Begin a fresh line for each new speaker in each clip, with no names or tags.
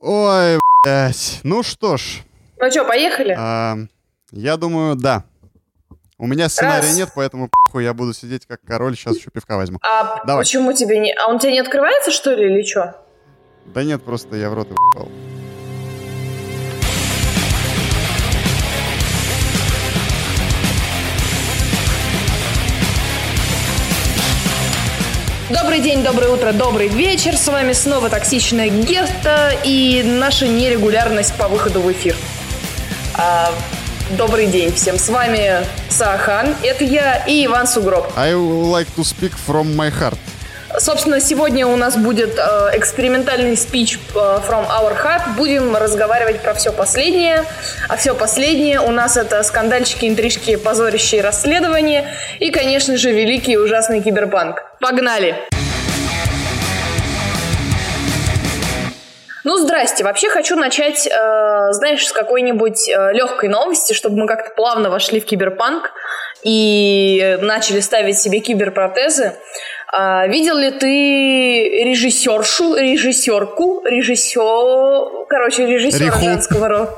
Ой, блядь. Ну что ж.
Ну что, поехали?
а, я думаю, да. У меня сценария
Раз.
нет, поэтому похуй, я буду сидеть как король, сейчас еще пивка возьму.
А
давай.
почему тебе не... А он тебе не открывается, что ли, или что?
Да нет, просто я в рот ебал.
Добрый день, доброе утро, добрый вечер. С вами снова токсичная Герта и наша нерегулярность по выходу в эфир. А, добрый день всем. С вами Сахан, это я и Иван Сугроб.
I like to speak from my heart.
Собственно, сегодня у нас будет э, экспериментальный спич э, from our heart. Будем разговаривать про все последнее. А все последнее у нас это скандальчики, интрижки, позорищие расследования и, конечно же, великий и ужасный киберпанк. Погнали! Ну, здрасте. Вообще хочу начать, э, знаешь, с какой-нибудь э, легкой новости, чтобы мы как-то плавно вошли в киберпанк и начали ставить себе киберпротезы. А, видел ли ты режиссершу, режиссерку, режиссер, короче, режиссера
Риху.
женского рода,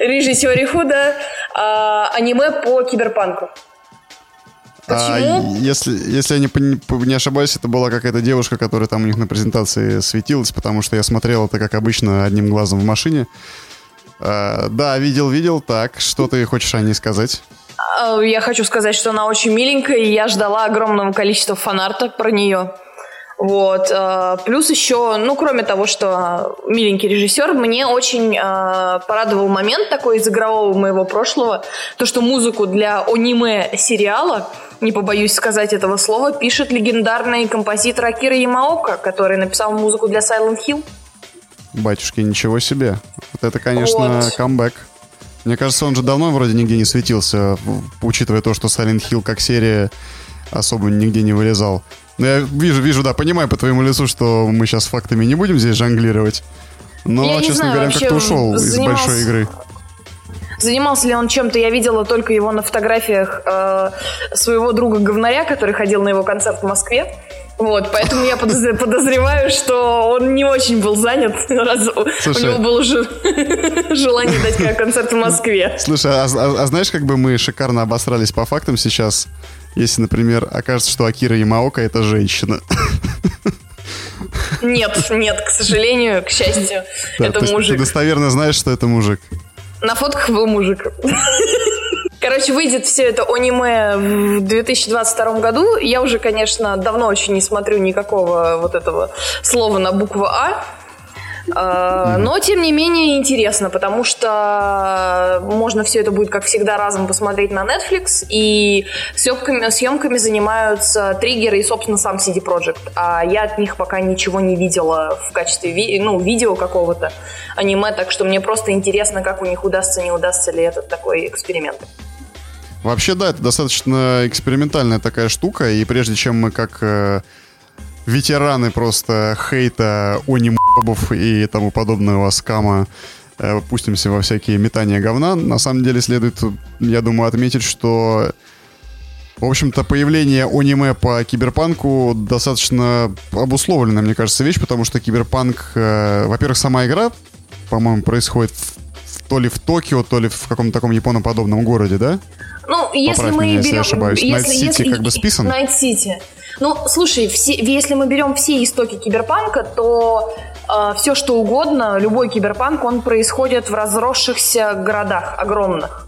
режиссериху, да, а, аниме по киберпанку? Почему?
А, если, если я не, не ошибаюсь, это была какая-то девушка, которая там у них на презентации светилась, потому что я смотрел это, как обычно, одним глазом в машине. А, да, видел, видел. Так, что ты хочешь о ней сказать?
А, Я хочу сказать, что она очень миленькая, и я ждала огромного количества фанарта про нее. Вот. а, Плюс еще, ну, кроме того, что миленький режиссер, мне очень а, порадовал момент такой из игрового моего прошлого, то, что музыку для аниме сериала, не побоюсь сказать этого слова, пишет легендарный композитор Акира Ямаока, который написал музыку для Silent Hill.
Батюшки, ничего себе. Вот это, конечно,
Вот.
камбэк. Мне кажется, он же давно вроде нигде не светился, учитывая то, что Silent Hill как серия особо нигде не вылезал. Но я вижу, вижу, да, понимаю по твоему лицу, что мы сейчас фактами не будем здесь жонглировать. Но,
Я
честно
знаю,
говоря, как-то ушел из
занимался-
большой игры.
Занимался ли он чем-то, я видела только его на фотографиях э, своего друга говнаря, который ходил на его концерт в Москве. Вот, поэтому я подозр- подозреваю, что он не очень был занят, раз у-
Слушай.
у него было уже желание дать концерт в Москве.
Слушай, а, а- а знаешь, как бы мы шикарно обосрались по фактам сейчас, если, например, окажется, что Акира Ямаока это женщина.
Нет, нет, к сожалению, к счастью,
Да, то
это мужик.
Ты достоверно знаешь, что это мужик.
На фотках был мужик. Короче, выйдет все это аниме в 2022 году. Я уже, конечно, давно очень не смотрю никакого вот этого слова на букву А. А, Но, тем не менее, интересно, потому что можно все это будет, как всегда, разом посмотреть на Netflix, и съемками, съемками занимаются триггеры и, собственно, сам CD Projekt. А я от них пока ничего не видела в качестве ви- ну, видео какого-то аниме, так что мне просто интересно, как у них удастся, не удастся ли этот такой эксперимент.
Вообще, да, это достаточно экспериментальная такая штука, и прежде чем мы как э, ветераны просто хейта, онимобов и тому подобного скама э, пустимся во всякие метания говна, на самом деле следует, я думаю, отметить, что в общем-то, появление аниме по киберпанку достаточно обусловленная, мне кажется, вещь, потому что киберпанк, э, во-первых, сама игра, по-моему, происходит в- то ли в Токио, то ли в каком-то таком японоподобном городе, да?
Ну, если
Поправь
мы
меня, если я
берем...
ошибаюсь. Night City как бы списан?
Night City. Ну, слушай, все, если мы берем все истоки киберпанка, то все, что угодно, любой киберпанк, он происходит в разросшихся городах огромных.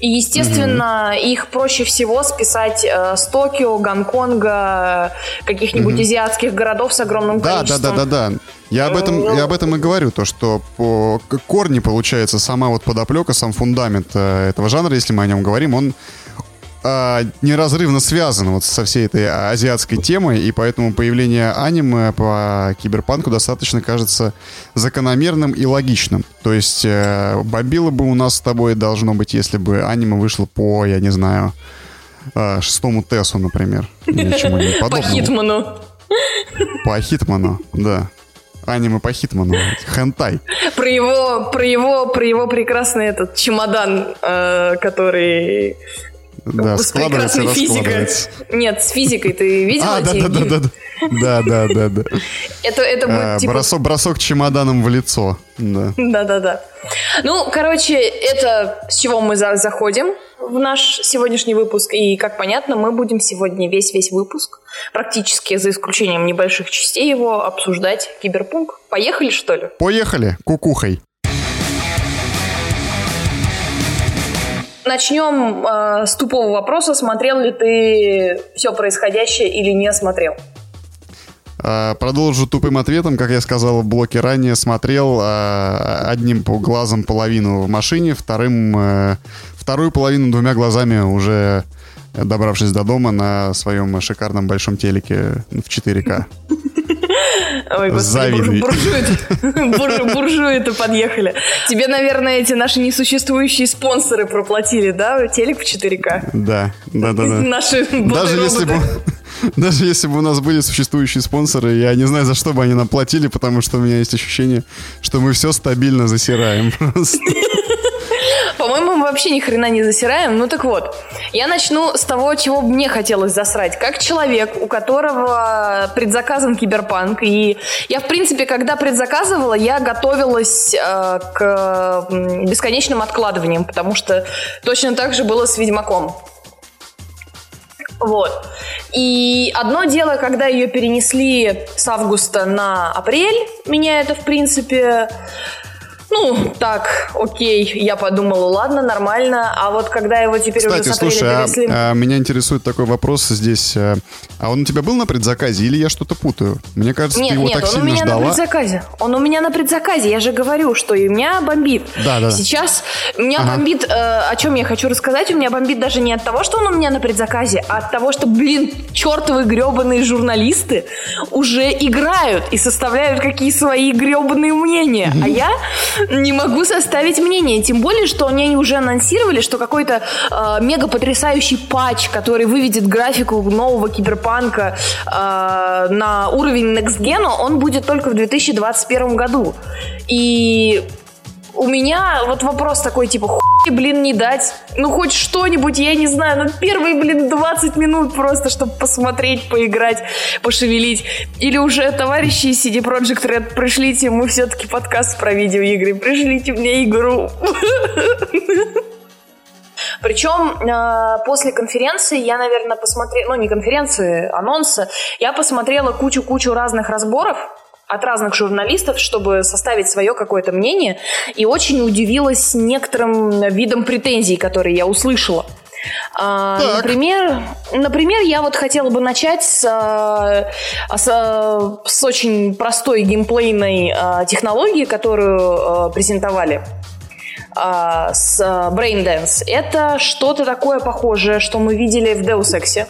И, естественно, их проще всего списать э, с Токио, Гонконга, каких-нибудь азиатских городов с огромным
Да, да,
количеством.
да, да, да. Я об этом, я об этом и говорю, то, что по корни, получается, сама вот подоплека, сам фундамент э, этого жанра, если мы о нем говорим, он а, неразрывно связан вот со всей этой азиатской темой, и поэтому появление аниме по киберпанку достаточно кажется закономерным и логичным. То есть э, бомбило бы у нас с тобой должно быть, если бы аниме вышло по, я не знаю, э, шестому Тесу, например,
По. Хитману.
По Хитману, да. Аниме по Хитману. Хентай.
Про его, про его, про его прекрасный этот чемодан, э, который
Да,
с прекрасной физикой. Нет, с физикой ты видела
А, да, да, да, да, да. Да, да, да, да.
Это, это будет
А,
типа...
Бросок, бросок чемоданом в лицо. Да.
Да-да-да. Ну, короче, это с чего мы за- заходим в наш сегодняшний выпуск. И, как понятно, мы будем сегодня весь-весь выпуск, практически за исключением небольших частей его, обсуждать киберпунк. Поехали, что ли?
Поехали, кукухой.
Начнем э, с тупого вопроса. Смотрел ли ты все происходящее или не смотрел?
А, Продолжу тупым ответом, как я сказал в блоке ранее, смотрел а, одним глазом половину в машине, вторым, э, вторую половину двумя глазами уже добравшись до дома на своем шикарном большом телеке в 4К.
Ой,
Завидуй.
буржуи-то бур- буржуи-то подъехали. Тебе, наверное, эти наши несуществующие спонсоры проплатили, да? Телек в 4К.
Да, да, да, да.
Наши
Даже если бы... Даже если бы у нас были существующие спонсоры, я не знаю, за что бы они нам платили, потому что у меня есть ощущение, что мы все стабильно засираем просто.
По-моему, мы вообще ни хрена не засираем. Ну так вот, я начну с того, чего мне хотелось засрать. Как человек, у которого предзаказан киберпанк, и я, в принципе, когда предзаказывала, я готовилась э, к бесконечным откладываниям, потому что точно так же было с Ведьмаком. Вот. И одно дело, когда ее перенесли с августа на апрель, меня это, в принципе, ну, так, окей, я подумала, ладно, нормально. А вот когда его теперь
Кстати,
уже с апреля
слушай, а,
перенесли...
а меня интересует такой вопрос здесь. а, А он у тебя был на предзаказе или я что-то путаю? Мне кажется,
Нет,
ты его
нет,
так
он у
сильно
меня на
ждала.
предзаказе. Он у меня на предзаказе. Я же говорю, что и у меня бомбит.
Да, да.
Сейчас у меня
Ага.
бомбит, э, о чем я хочу рассказать, у меня бомбит даже не от того, что он у меня на предзаказе, а от того, что, блин, чертовы гребаные журналисты уже играют и составляют какие свои гребаные мнения. А я не могу составить мнение. Тем более, что они уже анонсировали, что какой-то э, мега потрясающий патч, который выведет графику нового киберпанка э, на уровень Next Gen, он будет только в 2021 году. И у меня вот вопрос такой, типа, хуй, блин, не дать. Ну, хоть что-нибудь, я не знаю, ну, первые, блин, 20 минут просто, чтобы посмотреть, поиграть, пошевелить. Или уже, товарищи из CD Projekt Red, пришлите, мы все-таки подкаст про видеоигры, пришлите мне игру. Причем э, после конференции я, наверное, посмотрела, ну не конференции, анонса, я посмотрела кучу-кучу разных разборов от разных журналистов, чтобы составить свое какое-то мнение, и очень удивилась некоторым видам претензий, которые я услышала. А, например, например, я вот хотела бы начать с, а, с, а, с очень простой геймплейной а, технологии, которую презентовали с а, Braindance. Это что-то такое похожее, что мы видели в Deus Ex.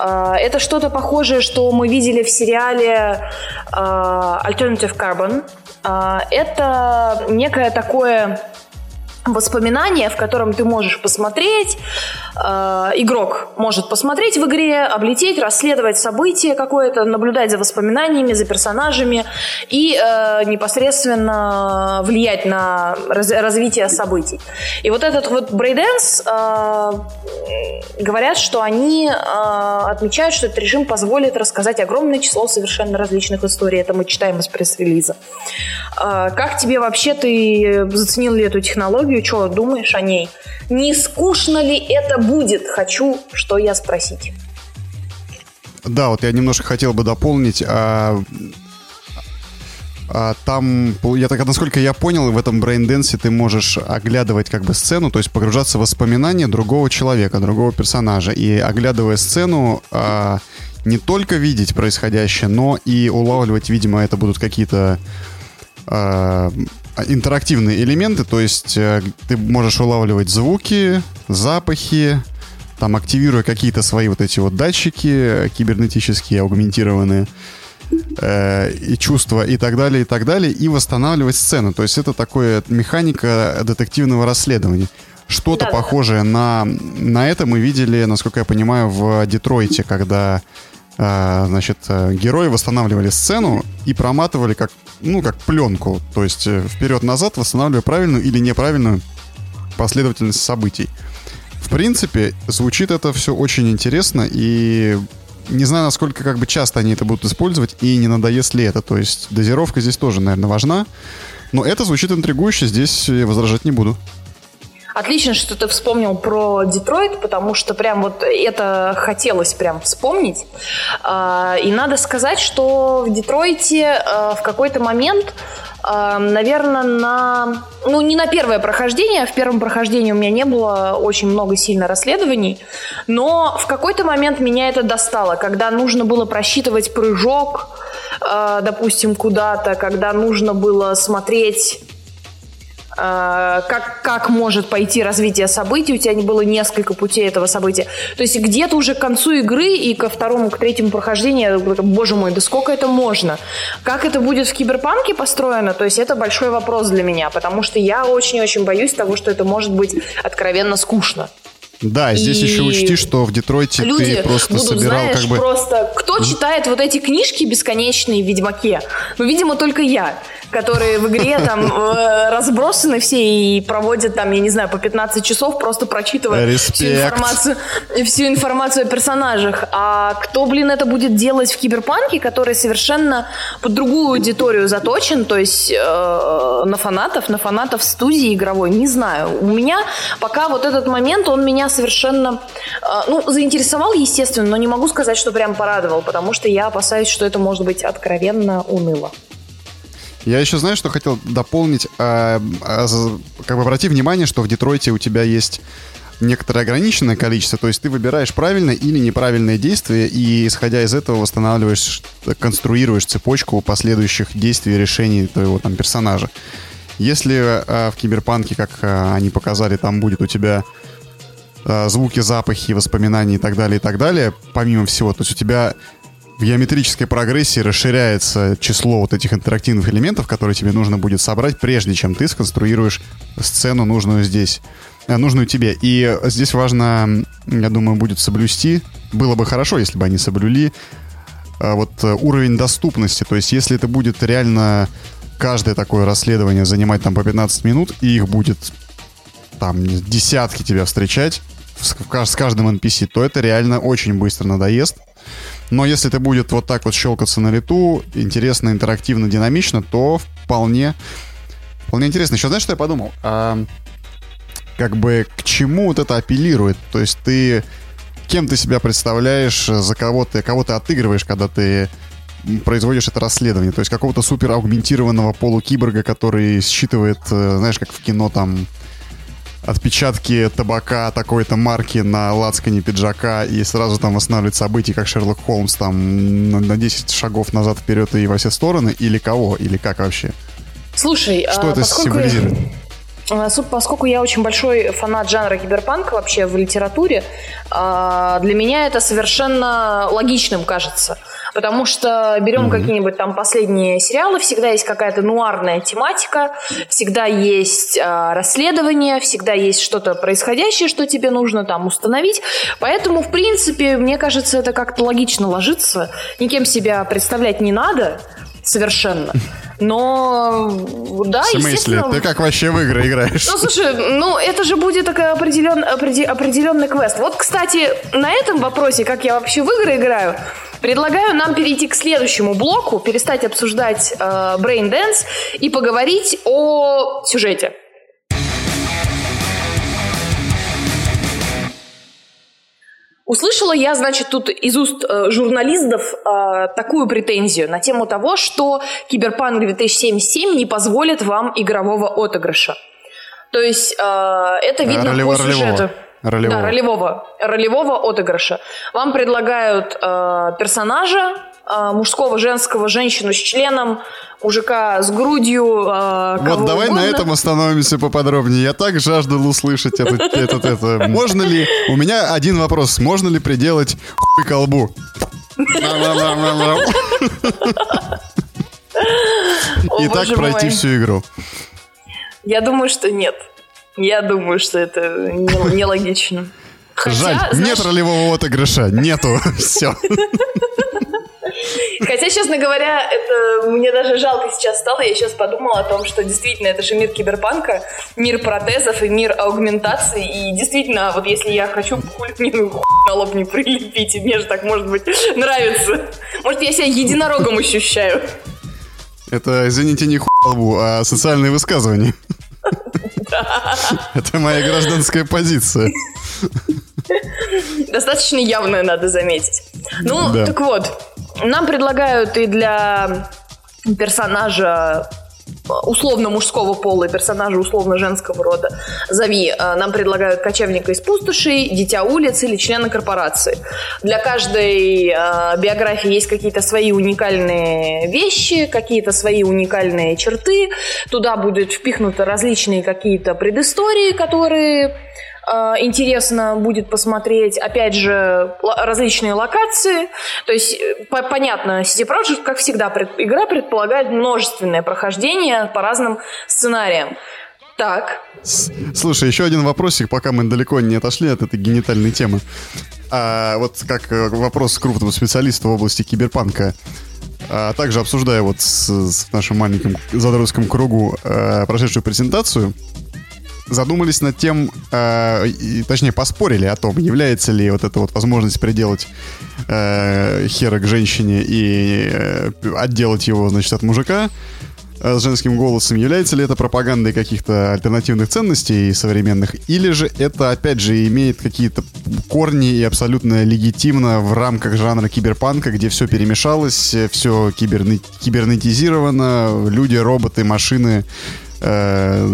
А, Это что-то похожее, что мы видели в сериале а, Alternative Carbon. А, Это некое такое воспоминание, в котором ты можешь посмотреть, э, игрок может посмотреть в игре, облететь, расследовать события какое-то, наблюдать за воспоминаниями, за персонажами и э, непосредственно влиять на раз- развитие событий. И вот этот вот Брейденс говорят, что они э, отмечают, что этот режим позволит рассказать огромное число совершенно различных историй. Это мы читаем из пресс-релиза. А, Как тебе вообще, ты заценил ли эту технологию? Что думаешь о ней? Не скучно ли это будет? Хочу, что я спросить.
Да, вот я немножко хотел бы дополнить. а, а, там, я так, насколько я понял, в этом брейнденсе ты можешь оглядывать как бы сцену, то есть погружаться в воспоминания другого человека, другого персонажа. И оглядывая сцену, а, не только видеть происходящее, но и улавливать, видимо, это будут какие-то а, интерактивные элементы, то есть э, ты можешь улавливать звуки, запахи, там активируя какие-то свои вот эти вот датчики э, кибернетические, аугментированные, э, и чувства и так далее, и так далее, и восстанавливать сцену. То есть это такое механика детективного расследования. Что-то
Да-да-да.
похожее на, на это мы видели, насколько я понимаю, в Детройте, когда значит, э, герои восстанавливали сцену и проматывали как, ну, как пленку. То есть э, вперед-назад восстанавливая правильную или неправильную последовательность событий. В принципе, звучит это все очень интересно, и не знаю, насколько как бы часто они это будут использовать, и не надоест ли это. То есть дозировка здесь тоже, наверное, важна. Но это звучит интригующе, здесь возражать не буду.
Отлично, что ты вспомнил про Детройт, потому что прям вот это хотелось прям вспомнить. А, и надо сказать, что в Детройте а, в какой-то момент наверное, на... Ну, не на первое прохождение. В первом прохождении у меня не было очень много сильно расследований. Но в какой-то момент меня это достало. Когда нужно было просчитывать прыжок, а, допустим, куда-то, когда нужно было смотреть Э, как, как может пойти развитие событий, у тебя не было несколько путей этого события. То есть где-то уже к концу игры и ко второму, к третьему прохождению, боже мой, да сколько это можно? Как это будет в киберпанке построено, то есть это большой вопрос для меня, потому что я очень-очень боюсь того, что это может быть откровенно скучно.
Да, здесь и еще учти, что в Детройте
люди
ты просто
будут,
собирал
знаешь,
как бы...
просто... Кто читает вот эти книжки бесконечные в Ведьмаке? Ну, видимо, только я которые в игре там э, разбросаны все и проводят там, я не знаю, по 15 часов, просто прочитывая
Респект.
всю информацию, всю информацию о персонажах. А кто, блин, это будет делать в Киберпанке, который совершенно под другую аудиторию заточен, то есть э, на фанатов, на фанатов студии игровой, не знаю. У меня пока вот этот момент, он меня совершенно, э, ну, заинтересовал, естественно, но не могу сказать, что прям порадовал, потому что я опасаюсь, что это может быть откровенно уныло.
Я еще знаю, что хотел дополнить. А, а, как бы обрати внимание, что в Детройте у тебя есть некоторое ограниченное количество, то есть ты выбираешь правильное или неправильное действие, и исходя из этого восстанавливаешь, конструируешь цепочку последующих действий и решений твоего там персонажа. Если а, в Киберпанке, как а, они показали, там будет у тебя а, звуки, запахи, воспоминания и так далее, и так далее, помимо всего, то есть у тебя в геометрической прогрессии расширяется число вот этих интерактивных элементов, которые тебе нужно будет собрать, прежде чем ты сконструируешь сцену, нужную здесь, э, нужную тебе. И здесь важно, я думаю, будет соблюсти. Было бы хорошо, если бы они соблюли э, вот э, уровень доступности. То есть, если это будет реально каждое такое расследование занимать там по 15 минут, и их будет там десятки тебя встречать с каждым NPC, то это реально очень быстро надоест. Но если это будет вот так вот щелкаться на лету, интересно, интерактивно, динамично, то вполне, вполне интересно. Еще знаешь, что я подумал? А, как бы к чему вот это апеллирует? То есть ты кем ты себя представляешь, за кого ты, кого ты отыгрываешь, когда ты производишь это расследование. То есть какого-то супер аугментированного полукиборга, который считывает, э, знаешь, как в кино там отпечатки табака такой-то марки на лацкане пиджака и сразу там восстанавливать события, как Шерлок Холмс, там на 10 шагов назад, вперед и во все стороны, или кого, или как вообще?
Слушай,
что а, это символизирует?
А, поскольку я очень большой фанат жанра киберпанк вообще в литературе, а, для меня это совершенно логичным кажется. Потому что берем mm-hmm. какие-нибудь там последние сериалы, всегда есть какая-то нуарная тематика, всегда есть э, расследование, всегда есть что-то происходящее, что тебе нужно там установить. Поэтому, в принципе, мне кажется, это как-то логично ложится. Никем себя представлять не надо совершенно. Но да,
В смысле?
естественно...
Ты как вообще в игры играешь?
Ну, слушай, ну это же будет такой определен, определенный квест. Вот, кстати, на этом вопросе, как я вообще в игры играю, предлагаю нам перейти к следующему блоку, перестать обсуждать э, Brain Dance и поговорить о сюжете. Услышала я, значит, тут из уст э, журналистов э, такую претензию на тему того, что Киберпанк 2077 не позволит вам игрового отыгрыша. То есть э, это видно
Ролево,
по сюжету.
Ролевого.
Да, ролевого, ролевого отыгрыша. Вам предлагают э, персонажа, э, мужского, женского, женщину с членом, мужика с грудью. Э,
вот давай угодно. на этом остановимся поподробнее. Я так жаждал услышать это, это, это. Можно ли... У меня один вопрос. Можно ли приделать хуй колбу? И так пройти всю игру.
Я думаю, что нет. Я думаю, что это нелогично.
Жаль, нет ролевого отыгрыша. Нету. Все.
Хотя, честно говоря, это мне даже жалко сейчас стало. Я сейчас подумала о том, что действительно это же мир киберпанка, мир протезов и мир аугментации. И действительно, вот если я хочу хулькнину на лоб не прилепить, и мне же так, может быть, нравится. Может, я себя единорогом ощущаю.
Это, извините, не хуй а социальные высказывания. Это моя гражданская позиция.
Достаточно явная, надо заметить. Ну, так вот, нам предлагают и для персонажа условно мужского пола и персонажа условно женского рода. Зови, э, нам предлагают кочевника из пустоши, дитя улиц или члена корпорации. Для каждой э, биографии есть какие-то свои уникальные вещи, какие-то свои уникальные черты. Туда будут впихнуты различные какие-то предыстории, которые интересно будет посмотреть, опять же, различные локации. То есть, э, понятно, City Project, как всегда, игра предполагает множественное прохождение по разным сценариям. Так.
Слушай, еще один вопросик, пока мы далеко не отошли от этой генитальной темы. А, вот как э, вопрос крупного специалиста в области киберпанка. А также обсуждая вот с, с нашим маленьким задротским кругу а, прошедшую презентацию, задумались над тем, э, и, точнее, поспорили о том, является ли вот эта вот возможность приделать э, хера к женщине и э, отделать его, значит, от мужика э, с женским голосом, является ли это пропагандой каких-то альтернативных ценностей современных, или же это, опять же, имеет какие-то корни и абсолютно легитимно в рамках жанра киберпанка, где все перемешалось, все киберне- кибернетизировано, люди, роботы, машины, э,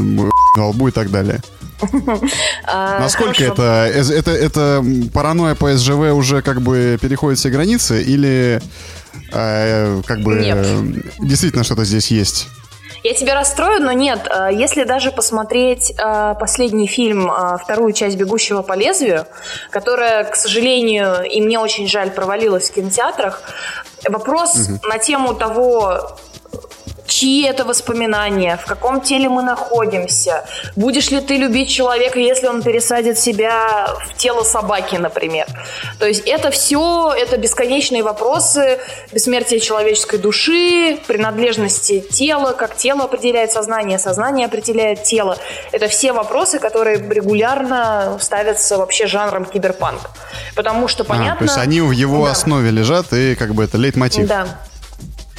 на лбу и так далее. А, Насколько это, это, это паранойя по СЖВ уже как бы переходит все границы или э, как бы действительно что-то здесь есть?
Я тебя расстрою, но нет. Э, если даже посмотреть э, последний фильм, э, вторую часть «Бегущего по лезвию», которая, к сожалению, и мне очень жаль, провалилась в кинотеатрах, вопрос угу. на тему того, чьи это воспоминания, в каком теле мы находимся, будешь ли ты любить человека, если он пересадит себя в тело собаки, например. То есть это все, это бесконечные вопросы бессмертия человеческой души, принадлежности тела, как тело определяет сознание, сознание определяет тело. Это все вопросы, которые регулярно ставятся вообще жанром киберпанк. Потому что понятно... А, то
есть они в его да. основе лежат и как бы это лейтмотив.
Да.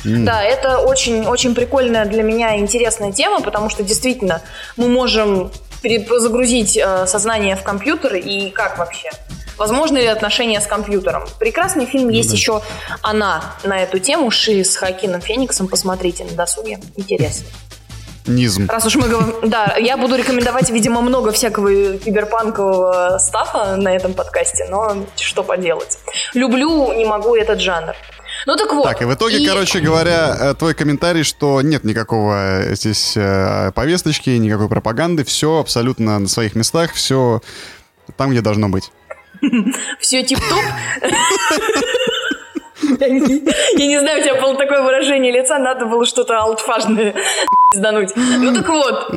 Mm. Да, это очень, очень прикольная для меня интересная тема, потому что действительно мы можем загрузить э, сознание в компьютер и как вообще? Возможно ли отношения с компьютером? Прекрасный фильм есть mm еще «Она» на эту тему, Ши с Хакином Фениксом. Посмотрите на досуге. Интересно.
Низм.
Раз уж мы говорим... Да, я буду рекомендовать, видимо, много всякого киберпанкового стафа на этом подкасте, но что поделать. Люблю, не могу этот жанр. Ну так вот.
Так, и в итоге, и... короче говоря, э, твой комментарий, что нет никакого э, здесь э, повесточки, никакой пропаганды, все абсолютно на своих местах, все там, где должно быть.
Все тип-топ? Я не, знаю, у тебя было такое выражение лица, надо было что-то алтфажное сдануть. Ну так вот,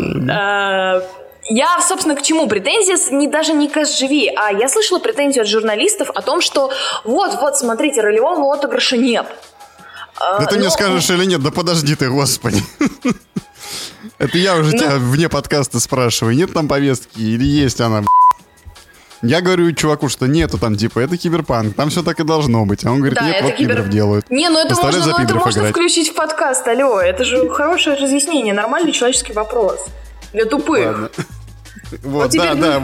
я, собственно, к чему? Претензия не, даже не к SGV, а я слышала претензию от журналистов о том, что вот-вот, смотрите, ролевого отыгрыша нет.
Да ты Но... мне скажешь или нет? Да подожди ты, господи. Это я уже тебя вне подкаста спрашиваю, нет там повестки или есть она, я говорю чуваку, что нету там, типа, это киберпанк, там все так и должно быть. А он говорит, да, нет, вот кибер... пидров делают.
Не, ну это можно, ну, это можно включить в подкаст, алло, это же хорошее разъяснение, нормальный человеческий вопрос. Для тупых. Ладно.
Вот, да, да.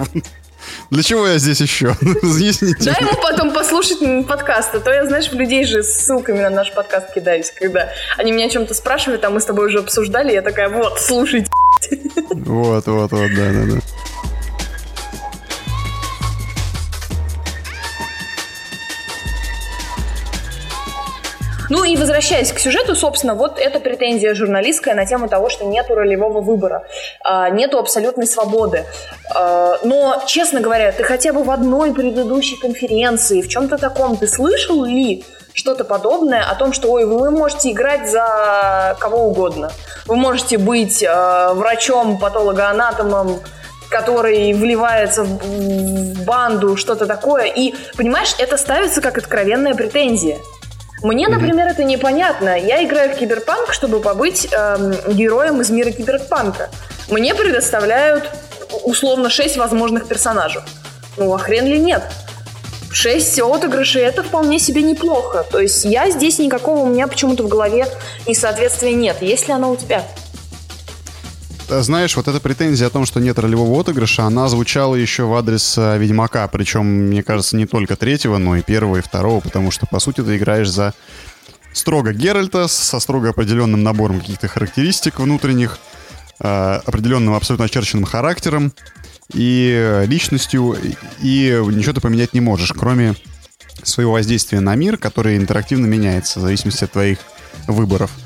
Для чего я здесь еще?
Разъясните. Дай ему потом послушать подкаст, а то я, знаешь, в людей же с ссылками на наш подкаст кидаюсь, когда они меня о чем-то спрашивают, а мы с тобой уже обсуждали, я такая, вот, слушайте.
Вот, вот, вот, да, да, да.
Ну и возвращаясь к сюжету, собственно, вот эта претензия журналистская на тему того, что нету ролевого выбора, а, нету абсолютной свободы. А, но, честно говоря, ты хотя бы в одной предыдущей конференции, в чем-то таком, ты слышал ли что-то подобное о том, что ой, вы можете играть за кого угодно. Вы можете быть э, врачом, патологоанатомом, который вливается в банду, что-то такое. И, понимаешь, это ставится как откровенная претензия. Мне, например, это непонятно. Я играю в киберпанк, чтобы побыть эм, героем из мира киберпанка. Мне предоставляют условно 6 возможных персонажей. Ну, а хрен ли нет? 6 отыгрышей это вполне себе неплохо. То есть я здесь никакого у меня почему-то в голове несоответствия нет. Есть ли оно у тебя?
Э, знаешь, вот эта претензия о том, что нет ролевого отыгрыша, она звучала еще в адрес э, Ведьмака, причем, мне кажется, не только третьего, но и первого, и второго, потому что, по сути, ты играешь за строго Геральта, со строго определенным набором каких-то характеристик внутренних, э, определенным абсолютно очерченным характером и личностью, и ничего ты поменять не можешь, кроме своего воздействия на мир, который интерактивно меняется в зависимости от твоих выборов –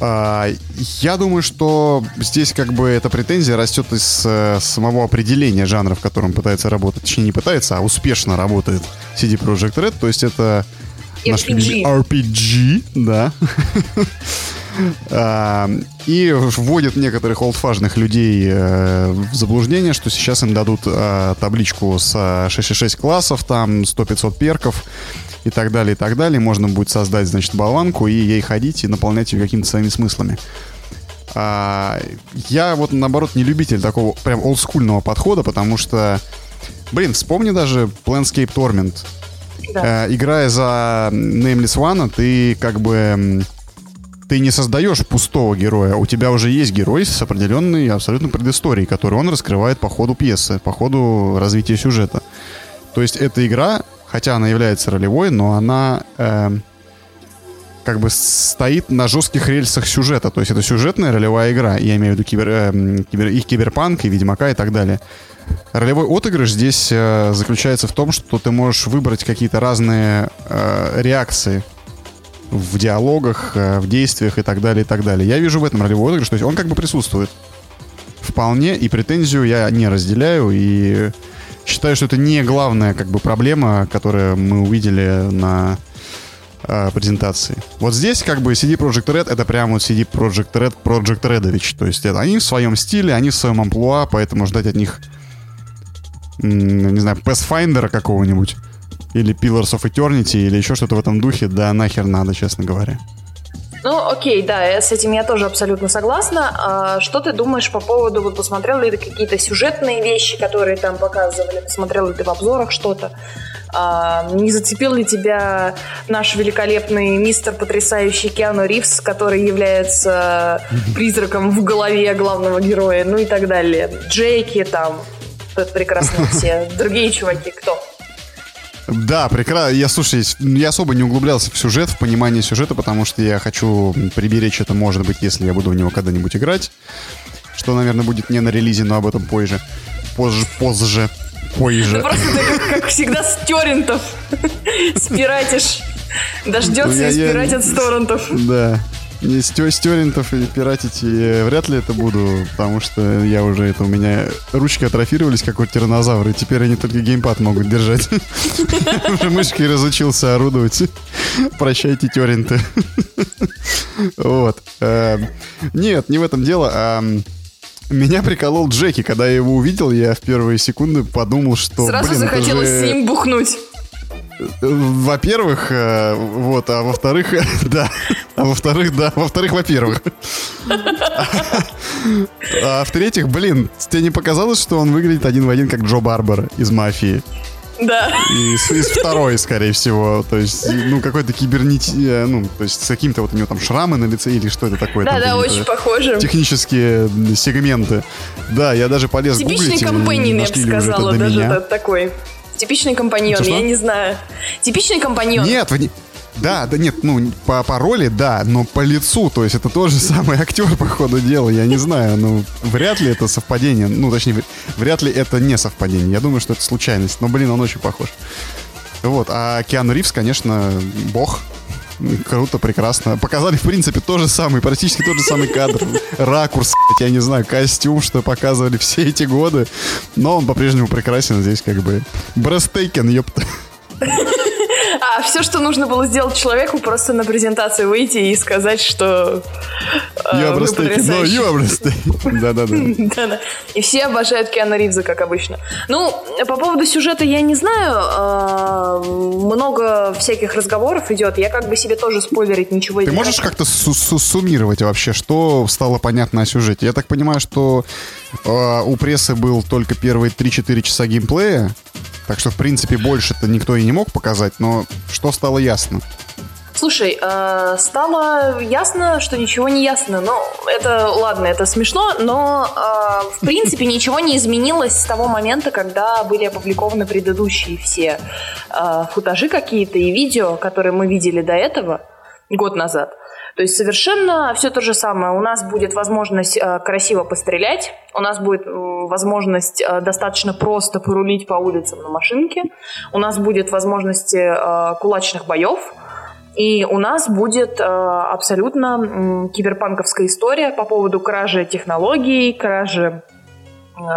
я думаю, что здесь как бы эта претензия растет из э, самого определения жанра, в котором пытается работать. Точнее, не пытается, а успешно работает CD Projekt Red. То есть это
RPG. наш
RPG, да. А, и вводит некоторых олдфажных людей э, в заблуждение, что сейчас им дадут э, табличку с 666 классов, там 100-500 перков, и так далее, и так далее. Можно будет создать, значит, болванку и ей ходить и наполнять ее какими-то своими смыслами. А, я вот, наоборот, не любитель такого прям олдскульного подхода, потому что, блин, вспомни даже Planescape Torment. Да. Э, играя за Nameless One, ты как бы ты не создаешь пустого героя, у тебя уже есть герой с определенной абсолютно предысторией, которую он раскрывает по ходу пьесы, по ходу развития сюжета. То есть эта игра хотя она является ролевой, но она э, как бы стоит на жестких рельсах сюжета. То есть это сюжетная ролевая игра. Я имею в виду кибер, э, кибер, и киберпанк, и Ведьмака, и так далее. Ролевой отыгрыш здесь э, заключается в том, что ты можешь выбрать какие-то разные э, реакции в диалогах, э, в действиях и так далее, и так далее. Я вижу в этом ролевой отыгрыш, то есть он как бы присутствует вполне, и претензию я не разделяю, и считаю, что это не главная как бы проблема, которую мы увидели на э, презентации. Вот здесь как бы CD Project Red это прямо вот CD Project Red Project Redovich. То есть это они в своем стиле, они в своем амплуа, поэтому ждать от них не знаю, Pathfinder какого-нибудь или Pillars of Eternity или еще что-то в этом духе, да нахер надо, честно говоря.
Ну, окей, да, с этим я тоже абсолютно согласна. А что ты думаешь по поводу, вот посмотрел ли ты какие-то сюжетные вещи, которые там показывали, посмотрел ли ты в обзорах что-то? А, не зацепил ли тебя наш великолепный мистер потрясающий Киану Ривз, который является призраком в голове главного героя, ну и так далее? Джейки там, прекрасно все, другие чуваки, кто?
Да, прекрасно. Я, слушай, я особо не углублялся в сюжет, в понимание сюжета, потому что я хочу приберечь это, может быть, если я буду в него когда-нибудь играть. Что, наверное, будет не на релизе, но об этом позже. Позже, позже, позже.
просто ты, как, как всегда, с торрентов спиратишь. Дождется ну, и спиратит с торрентов.
Да. Не с, с торрентов и пиратить и вряд ли это буду, потому что я уже это у меня ручки атрофировались, как у тиранозавра, и теперь они только геймпад могут держать. Уже мышкой разучился орудовать. Прощайте торренты. Вот. Эм, нет, не в этом дело, а меня приколол Джеки, когда я его увидел, я в первые секунды подумал, что...
Сразу блин, захотелось же... с ним бухнуть.
Во-первых, э, вот, а во-вторых, да. А во-вторых, да. Во-вторых, во-первых. А в-третьих, блин, тебе не показалось, что он выглядит один в один, как Джо Барбара из «Мафии»?
Да.
И из, из второй, скорее всего. То есть, ну, какой-то кибернити... Э, ну, то есть, с каким-то вот у него там шрамы на лице или что это такое.
Да, да, очень похоже.
Технические сегменты. Да, я даже полез
Типичный гуглить. Типичный компаньон, я бы сказала, даже такой. Типичный компаньон, я не знаю. Типичный компаньон.
Нет, вы не... Да, да нет, ну, по, по роли, да, но по лицу, то есть это тот же самый актер, по ходу дела, я не знаю, ну, вряд ли это совпадение, ну, точнее, вряд ли это не совпадение, я думаю, что это случайность, но, блин, он очень похож. Вот, а Киану Ривз, конечно, бог, Круто, прекрасно. Показали, в принципе, то же самое, практически тот же самый кадр. Ракурс, я не знаю, костюм, что показывали все эти годы. Но он по-прежнему прекрасен здесь, как бы. Breathtaking, ёпта.
А все, что нужно было сделать человеку, просто на презентацию выйти и сказать, что
э, are no, you are Да-да-да. Да-да.
И все обожают Киану Ривза, как обычно. Ну, по поводу сюжета я не знаю. А, много всяких разговоров идет. Я как бы себе тоже спойлерить ничего
не Ты можешь как-то суммировать вообще, что стало понятно о сюжете? Я так понимаю, что э, у прессы был только первые 3-4 часа геймплея, так что, в принципе, больше-то никто и не мог показать, но что стало ясно?
Слушай, э, стало ясно, что ничего не ясно. Ну, это, ладно, это смешно, но, э, в принципе, ничего не изменилось с того момента, когда были опубликованы предыдущие все э, футажи какие-то и видео, которые мы видели до этого, год назад. То есть совершенно все то же самое. У нас будет возможность э, красиво пострелять, у нас будет э, возможность э, достаточно просто порулить по улицам на машинке, у нас будет возможность э, кулачных боев, и у нас будет э, абсолютно э, киберпанковская история по поводу кражи технологий, кражи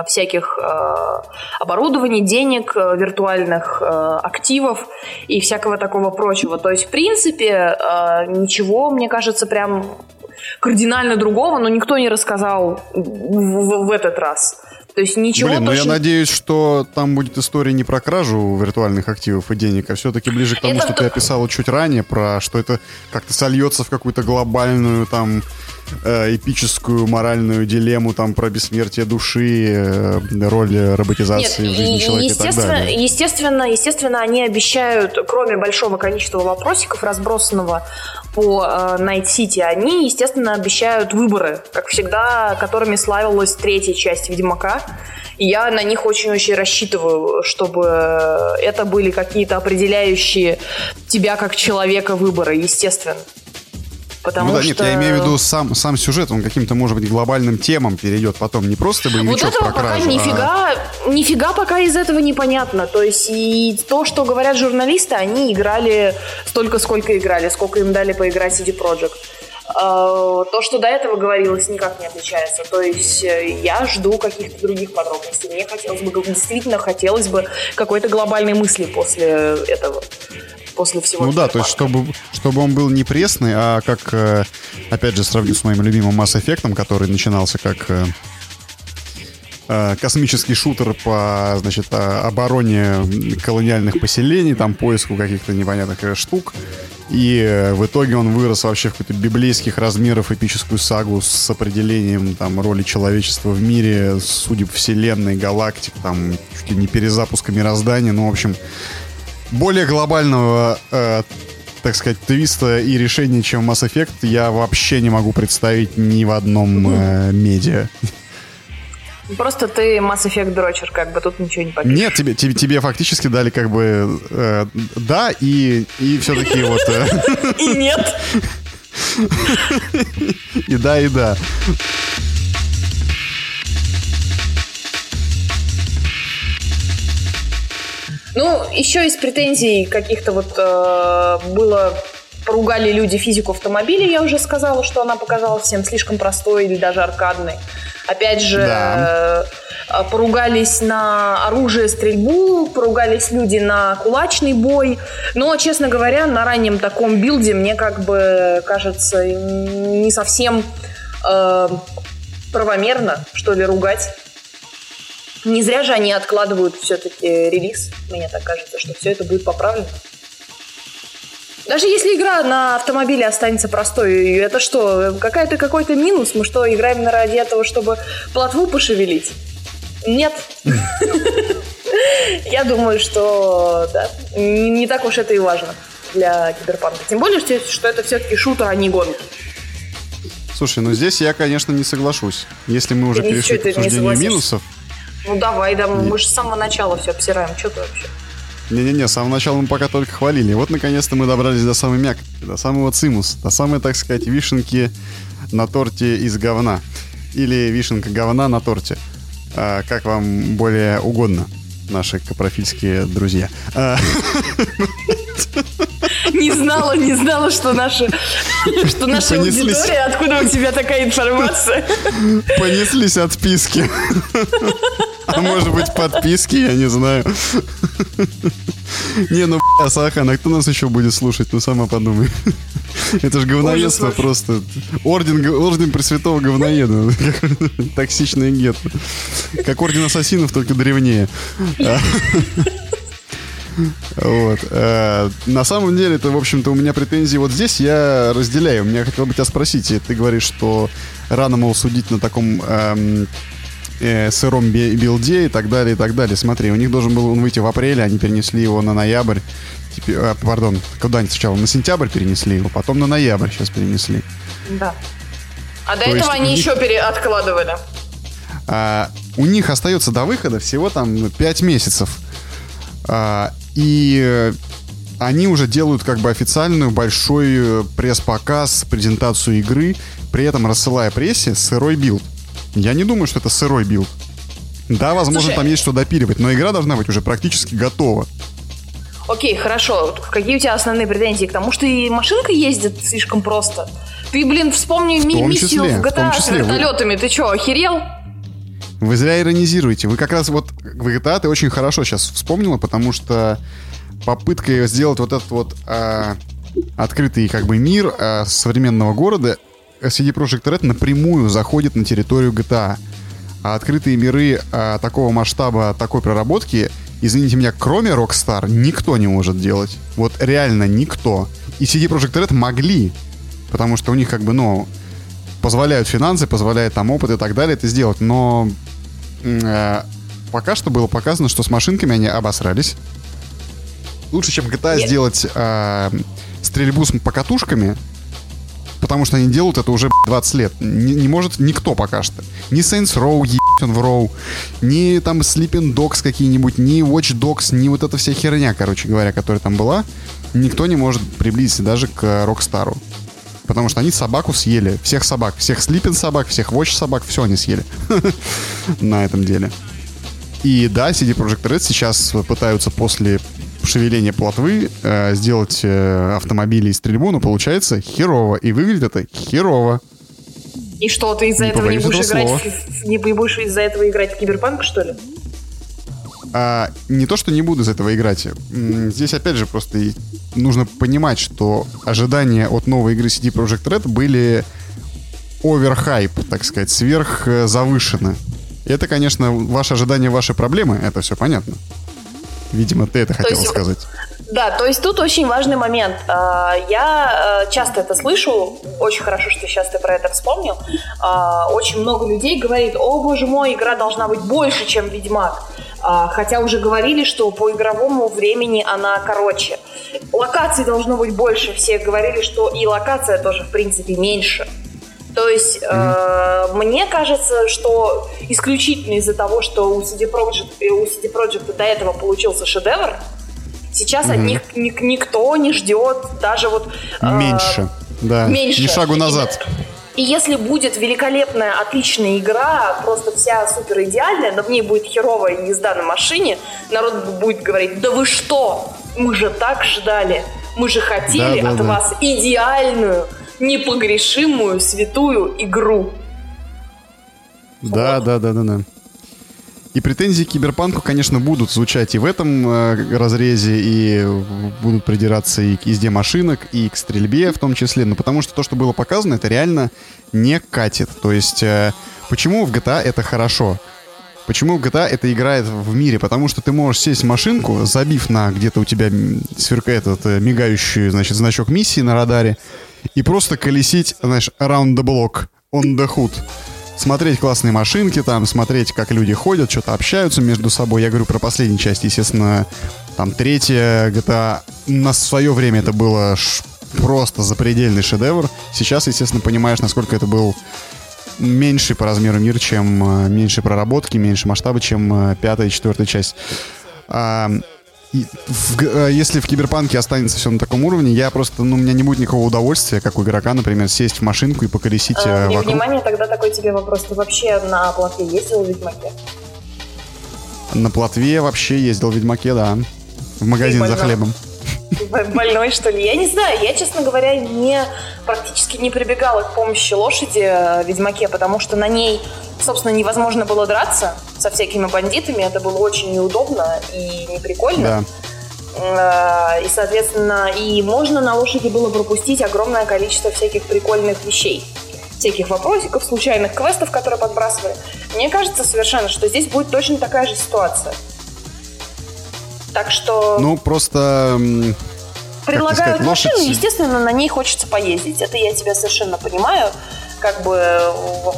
всяких э, оборудований, денег, э, виртуальных э, активов и всякого такого прочего. То есть, в принципе, э, ничего, мне кажется, прям кардинально другого, но никто не рассказал в, в, в этот раз. То есть ничего
Блин, ну я надеюсь, что там будет история не про кражу виртуальных активов и денег, а все-таки ближе к тому, это что ты описала чуть ранее, про что это как-то сольется в какую-то глобальную там э, эпическую моральную дилемму там про бессмертие души, э, роль роботизации Нет, в жизни человека и так далее.
Естественно, естественно, они обещают, кроме большого количества вопросиков, разбросанного по э, Night City, они, естественно, обещают выборы, как всегда, которыми славилась третья часть Ведьмака. Я на них очень-очень рассчитываю, чтобы это были какие-то определяющие тебя как человека выборы, естественно. Потому ну да,
что... нет, я имею в виду сам, сам сюжет, он каким-то, может быть, глобальным темам перейдет потом, не просто боевичок вот этого про кражу,
пока нифига, а... нифига пока из этого непонятно. То есть и то, что говорят журналисты, они играли столько, сколько играли, сколько им дали поиграть CD Projekt. А, то, что до этого говорилось, никак не отличается. То есть э, я жду каких-то других подробностей. Мне хотелось бы, действительно хотелось бы какой-то глобальной мысли после этого после всего.
Ну да, то есть чтобы, чтобы он был не пресный, а как, э, опять же, сравню с моим любимым Mass Effect, который начинался как э, космический шутер по, значит, обороне колониальных поселений, там поиску каких-то непонятных штук. И в итоге он вырос вообще в какой-то библейских размеров эпическую сагу с определением там роли человечества в мире, судеб вселенной, галактик, там чуть ли не перезапуска мироздания. Ну, в общем, более глобального, э, так сказать, твиста и решения, чем Mass Effect, я вообще не могу представить ни в одном э, медиа.
Просто ты Mass Effect дрочер, как бы тут ничего не попишешь.
Нет, тебе, тебе, тебе фактически дали как бы э, да и, и все-таки вот... Э,
и нет.
И да, и да.
Ну, еще из претензий каких-то вот э, было поругали люди физику автомобиля, я уже сказала, что она показалась всем слишком простой или даже аркадной. Опять же, да. э, поругались на оружие, стрельбу, поругались люди на кулачный бой. Но, честно говоря, на раннем таком билде мне как бы кажется не совсем э, правомерно, что ли, ругать не зря же они откладывают все-таки релиз. Мне так кажется, что все это будет поправлено. Даже если игра на автомобиле останется простой, это что, какая-то какой-то минус? Мы что, играем на ради этого, чтобы плотву пошевелить? Нет. Я думаю, что да, не так уж это и важно для киберпанка. Тем более, что это все-таки шутер, а не гонки.
Слушай, ну здесь я, конечно, не соглашусь. Если мы уже перешли к обсуждению минусов,
ну давай, да, мы же с самого начала все обсираем. Что ты вообще?
Не-не-не, с самого начала мы пока только хвалили. Вот наконец-то мы добрались до самой мякоти, до самого цимус, до самой, так сказать, вишенки на торте из говна. Или вишенка говна на торте. А, как вам более угодно, наши капрофильские друзья. А,
не знала, не знала, что наши, что наша Понеслись. аудитория, откуда у тебя такая информация.
Понеслись отписки. Может быть, подписки, я не знаю. Не, ну, бля, Сахан, а кто нас еще будет слушать? Ну, сама подумай. Это же говноедство просто. Орден, орден Пресвятого говноеда. Токсичный гет. Как орден ассасинов, только древнее. Вот. Э, на самом деле, это, в общем-то, у меня претензии вот здесь я разделяю. Мне хотел бы тебя спросить, ты говоришь, что рано, мол, судить на таком эм, э, сыром билде и так далее, и так далее. Смотри, у них должен был он выйти в апреле, они перенесли его на ноябрь. Теперь, э, пардон, куда-нибудь сначала на сентябрь перенесли его, потом на ноябрь сейчас перенесли.
Да. А до То этого они них... еще пере... откладывали.
А, у них остается до выхода всего там 5 месяцев. А, и э, они уже делают как бы официальную большой э, пресс-показ, презентацию игры, при этом рассылая прессе сырой build. Я не думаю, что это сырой build. Да, возможно, Слушай, там есть что допиливать, но игра должна быть уже практически готова.
Окей, хорошо. Какие у тебя основные претензии к тому, что и машинка ездит слишком просто? Ты, блин, вспомни в миссию в GTA в с вертолетами. Вы... Ты что, охерел?
Вы зря иронизируете. Вы как раз вот в GTA ты очень хорошо сейчас вспомнила, потому что попытка сделать вот этот вот а, открытый как бы мир а, современного города CD Projekt Red напрямую заходит на территорию GTA. А открытые миры а, такого масштаба, такой проработки, извините меня, кроме Rockstar, никто не может делать. Вот реально никто. И CD Projekt Red могли, потому что у них как бы, ну, позволяют финансы, позволяет там опыт и так далее это сделать, но пока что было показано, что с машинками они обосрались. Лучше, чем GTA Нет. сделать э, стрельбу с покатушками, потому что они делают это уже 20 лет. Не, не может никто пока что. Ни Saints Row, он в Row, ни там Sleeping Dogs какие-нибудь, ни Watch Dogs, ни вот эта вся херня, короче говоря, которая там была, никто не может приблизиться даже к Rockstar. Потому что они собаку съели. Всех собак. Всех Слипин собак, всех Watch собак. Все они съели. На этом деле. И да, CD Projekt Red сейчас пытаются после шевеления плотвы э, сделать э, автомобили и стрельбу, но получается херово. И выглядит это херово.
И что, ты из-за этого не будешь играть в, не будешь из-за этого играть в киберпанк, что ли?
А, не то, что не буду из этого играть. Здесь, опять же, просто нужно понимать, что ожидания от новой игры CD Projekt Red были оверхайп, так сказать, сверх завышены. И это, конечно, ваши ожидания, ваши проблемы, это все понятно. Видимо, ты это хотела сказать.
Да, то есть тут очень важный момент. А, я э, часто это слышу, очень хорошо, что сейчас ты про это вспомнил. А, очень много людей говорит, о боже мой, игра должна быть больше, чем Ведьмак. А, хотя уже говорили, что по игровому времени она короче. Локаций должно быть больше. Все говорили, что и локация тоже, в принципе, меньше. То есть mm-hmm. э, мне кажется, что исключительно из-за того, что у CD Projekt, у CD Projekt до этого получился шедевр, сейчас mm-hmm. от них ни, никто не ждет даже вот...
Э, меньше, да. Меньше. Ни шагу назад.
И если будет великолепная, отличная игра, просто вся супер идеальная, но в ней будет херовая езда на машине, народ будет говорить, да вы что, мы же так ждали, мы же хотели да, да, от да. вас идеальную, непогрешимую, святую игру.
Да, вот. да, да, да, да. И претензии к киберпанку, конечно, будут звучать и в этом э, разрезе, и будут придираться и к езде машинок, и к стрельбе в том числе. Но потому что то, что было показано, это реально не катит. То есть, э, почему в GTA это хорошо? Почему в GTA это играет в мире? Потому что ты можешь сесть в машинку, забив на где-то у тебя сверкает этот э, мигающий, значит, значок миссии на радаре, и просто колесить, знаешь, around the block, on the hood смотреть классные машинки там, смотреть, как люди ходят, что-то общаются между собой. Я говорю про последнюю часть, естественно, там третья GTA. На свое время это было просто запредельный шедевр. Сейчас, естественно, понимаешь, насколько это был меньший по размеру мир, чем э, меньше проработки, меньше масштаба, чем э, пятая и четвертая часть. В, э, если в киберпанке останется все на таком уровне, я просто, ну, у меня не будет никакого удовольствия, как у игрока, например, сесть в машинку и поколесить а,
вокруг. Внимание, тогда такой тебе вопрос. Ты вообще на плотве ездил в Ведьмаке?
На плотве вообще ездил в Ведьмаке, да. В магазин за хлебом.
Больной, что ли? Я не знаю. Я, честно говоря, не практически не прибегала к помощи лошади в Ведьмаке, потому что на ней, собственно, невозможно было драться со всякими бандитами. Это было очень неудобно и неприкольно. Да. Э, и, соответственно, и можно на лошади было пропустить огромное количество всяких прикольных вещей всяких вопросиков, случайных квестов, которые подбрасывали. Мне кажется совершенно, что здесь будет точно такая же ситуация. Так что...
Ну, просто...
Предлагают сказать, машину, лошадь... естественно, на ней хочется поездить. Это я тебя совершенно понимаю. Как бы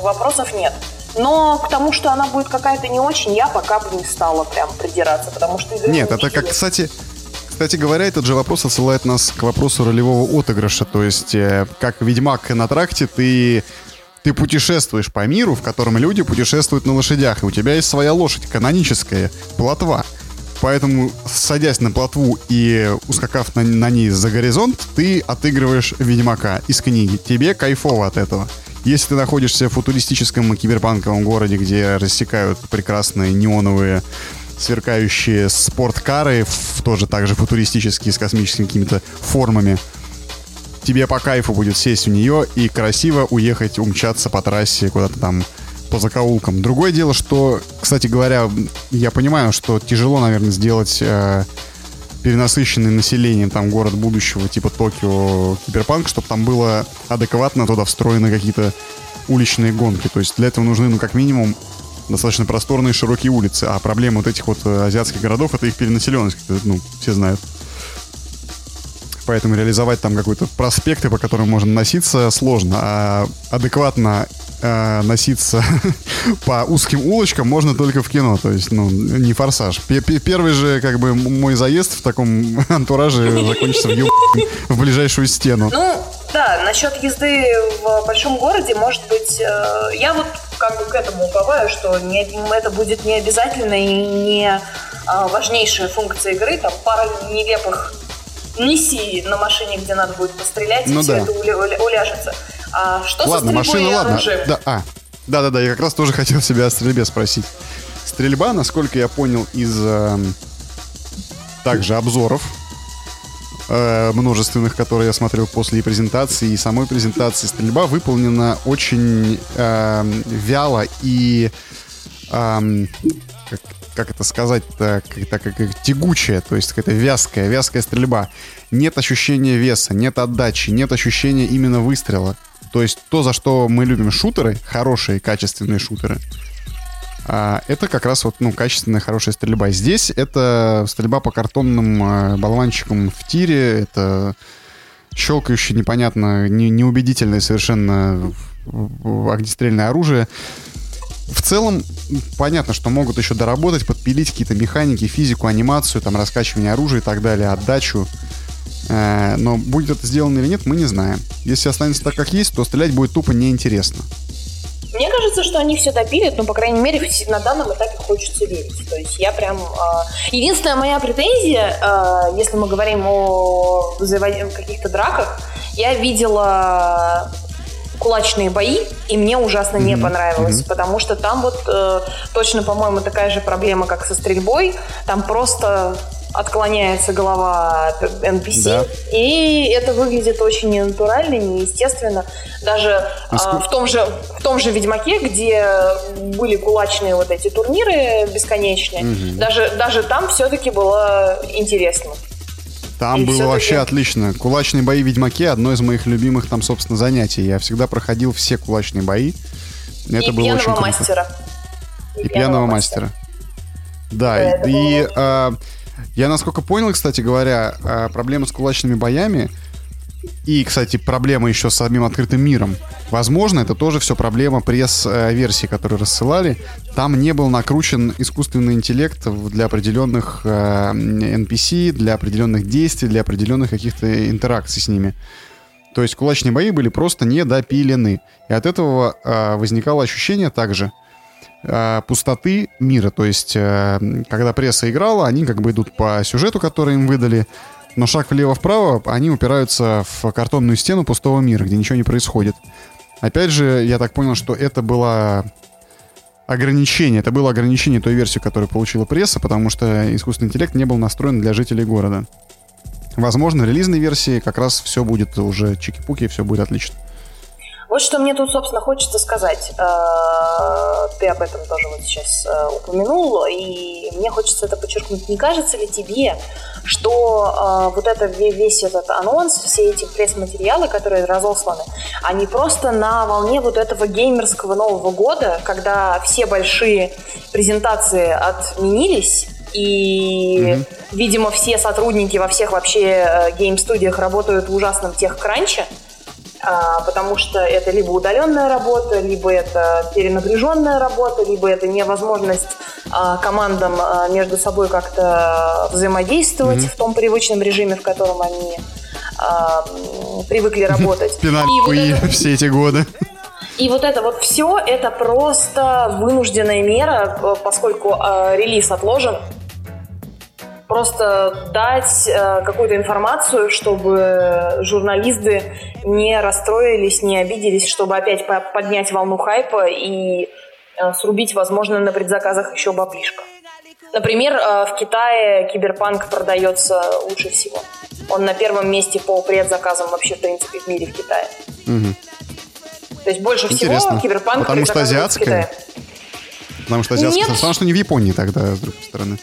вопросов нет. Но к тому, что она будет какая-то не очень, я пока бы не стала прям придираться, потому что...
Нет, это как, кстати, кстати говоря, этот же вопрос отсылает нас к вопросу ролевого отыгрыша. То есть, э, как ведьмак на тракте, ты ты путешествуешь по миру, в котором люди путешествуют на лошадях, и у тебя есть своя лошадь, каноническая, плотва. Поэтому, садясь на плотву и ускакав на, на ней за горизонт, ты отыгрываешь Ведьмака из книги. Тебе кайфово от этого. Если ты находишься в футуристическом киберпанковом городе, где рассекают прекрасные неоновые сверкающие спорткары, тоже также футуристические, с космическими какими-то формами, тебе по кайфу будет сесть в нее и красиво уехать, умчаться по трассе куда-то там по закоулкам. Другое дело, что, кстати говоря, я понимаю, что тяжело, наверное, сделать э, перенасыщенный населением там город будущего, типа Токио, Киберпанк, чтобы там было адекватно туда встроены какие-то уличные гонки. То есть для этого нужны, ну, как минимум, достаточно просторные широкие улицы. А проблема вот этих вот э, азиатских городов — это их перенаселенность, ну, все знают. Поэтому реализовать там какой-то проспекты, по которым можно носиться, сложно. А адекватно э, носиться по узким улочкам можно только в кино. То есть, ну, не форсаж. Первый же, как бы, мой заезд в таком антураже закончится в, в ближайшую стену.
Ну, да, насчет езды в большом городе, может быть, э, я вот как бы к этому уповаю, что не, это будет не обязательно и не э, важнейшая функция игры, там пара нелепых миссии на машине, где надо будет пострелять, ну, и все да. это уля- уля- уляжется. А что
ладно, со машина, и ладно. Да, а, да-да-да, я как раз тоже хотел себя о стрельбе спросить. Стрельба, насколько я понял из э, также обзоров, э, множественных, которые я смотрел после презентации, и самой презентации, стрельба выполнена очень э, вяло и э, как, как это сказать, так, так как тягучая, то есть какая-то вязкая, вязкая стрельба. Нет ощущения веса, нет отдачи, нет ощущения именно выстрела. То есть то, за что мы любим шутеры, хорошие, качественные шутеры, а, это как раз вот, ну, качественная, хорошая стрельба. Здесь это стрельба по картонным э, болванчикам в тире, это щелкающее, непонятно, не, неубедительное совершенно огнестрельное оружие. В целом, понятно, что могут еще доработать, подпилить какие-то механики, физику, анимацию, там, раскачивание оружия и так далее, отдачу. Э, но будет это сделано или нет, мы не знаем. Если останется так, как есть, то стрелять будет тупо неинтересно.
Мне кажется, что они все допилят, но, по крайней мере, на данном этапе хочется верить. То есть я прям... Э, единственная моя претензия, э, если мы говорим о каких-то драках, я видела кулачные бои, и мне ужасно mm-hmm. не понравилось, mm-hmm. потому что там вот э, точно, по-моему, такая же проблема, как со стрельбой. Там просто отклоняется голова NPC, да. и это выглядит очень ненатурально, неестественно. Даже а э, в, том же, в том же Ведьмаке, где были кулачные вот эти турниры бесконечные, угу. даже, даже там все-таки было интересно.
Там и было вообще отлично. Кулачные бои в Ведьмаке одно из моих любимых там, собственно, занятий. Я всегда проходил все кулачные бои. Это и было очень круто. мастера. И, и пьяного мастера. мастера. Да, да и а, я, насколько понял, кстати говоря, а, проблема с кулачными боями и, кстати, проблема еще с самим открытым миром. Возможно, это тоже все проблема пресс-версии, которую рассылали. Там не был накручен искусственный интеллект для определенных NPC, для определенных действий, для определенных каких-то интеракций с ними. То есть кулачные бои были просто недопилены. И от этого э, возникало ощущение также пустоты мира. То есть, э, когда пресса играла, они как бы идут по сюжету, который им выдали, но шаг влево-вправо, они упираются в картонную стену пустого мира, где ничего не происходит. Опять же, я так понял, что это было ограничение, это было ограничение той версии, которую получила пресса, потому что искусственный интеллект не был настроен для жителей города. Возможно, релизной версии как раз все будет уже чики-пуки, все будет отлично.
Вот что мне тут, собственно, хочется сказать. Э, ты об этом тоже вот сейчас э, упомянул, и мне хочется это подчеркнуть. Не кажется ли тебе, что э, вот это весь этот анонс, все эти пресс-материалы, которые разосланы, они просто на волне вот этого геймерского Нового года, когда все большие презентации отменились, и, mm-hmm. видимо, все сотрудники во всех вообще гейм-студиях работают в ужасном техкранче, потому что это либо удаленная работа, либо это перенапряженная работа, либо это невозможность а, командам а, между собой как-то взаимодействовать mm-hmm. в том привычном режиме, в котором они привыкли работать.
Пинали вот это... все эти годы.
И вот это вот все, это просто вынужденная мера, поскольку э, релиз отложен, просто дать э, какую-то информацию, чтобы журналисты не расстроились, не обиделись, чтобы опять поднять волну хайпа и э, срубить, возможно, на предзаказах еще баблишко. Например, э, в Китае киберпанк продается лучше всего. Он на первом месте по предзаказам вообще, в принципе, в мире в Китае. Угу. То есть больше Интересно. всего киберпанк
Потому что азиатская? Потому что азиатская. Нет. Потому что не в Японии тогда, с другой стороны.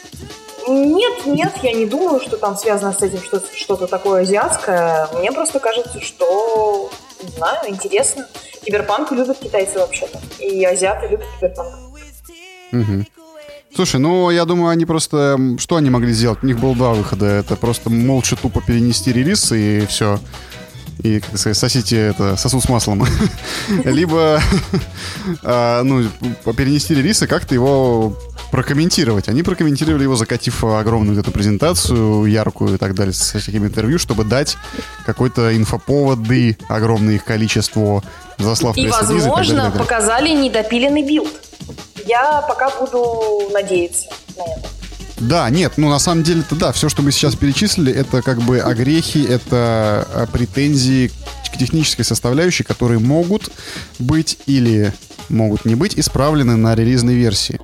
Нет, нет, я не думаю, что там связано с этим что- что-то такое азиатское. Мне просто кажется, что, не знаю, интересно. Киберпанк любят китайцы вообще-то. И азиаты любят киберпанк.
Угу. Слушай, ну, я думаю, они просто... Что они могли сделать? У них было два выхода. Это просто молча тупо перенести релиз и все. И, как сказать, сосите это, сосуд с маслом. Либо, а, ну, перенести релиз и как-то его прокомментировать. Они прокомментировали его, закатив огромную эту презентацию, яркую и так далее, со всякими интервью, чтобы дать какой-то инфоповоды, огромное их количество, заслав
И, возможно, и далее, показали недопиленный build. Я пока буду надеяться на это.
Да, нет, ну на самом деле-то да, все, что мы сейчас перечислили, это как бы огрехи, это а, претензии к технической составляющей, которые могут быть или могут не быть исправлены на релизной версии.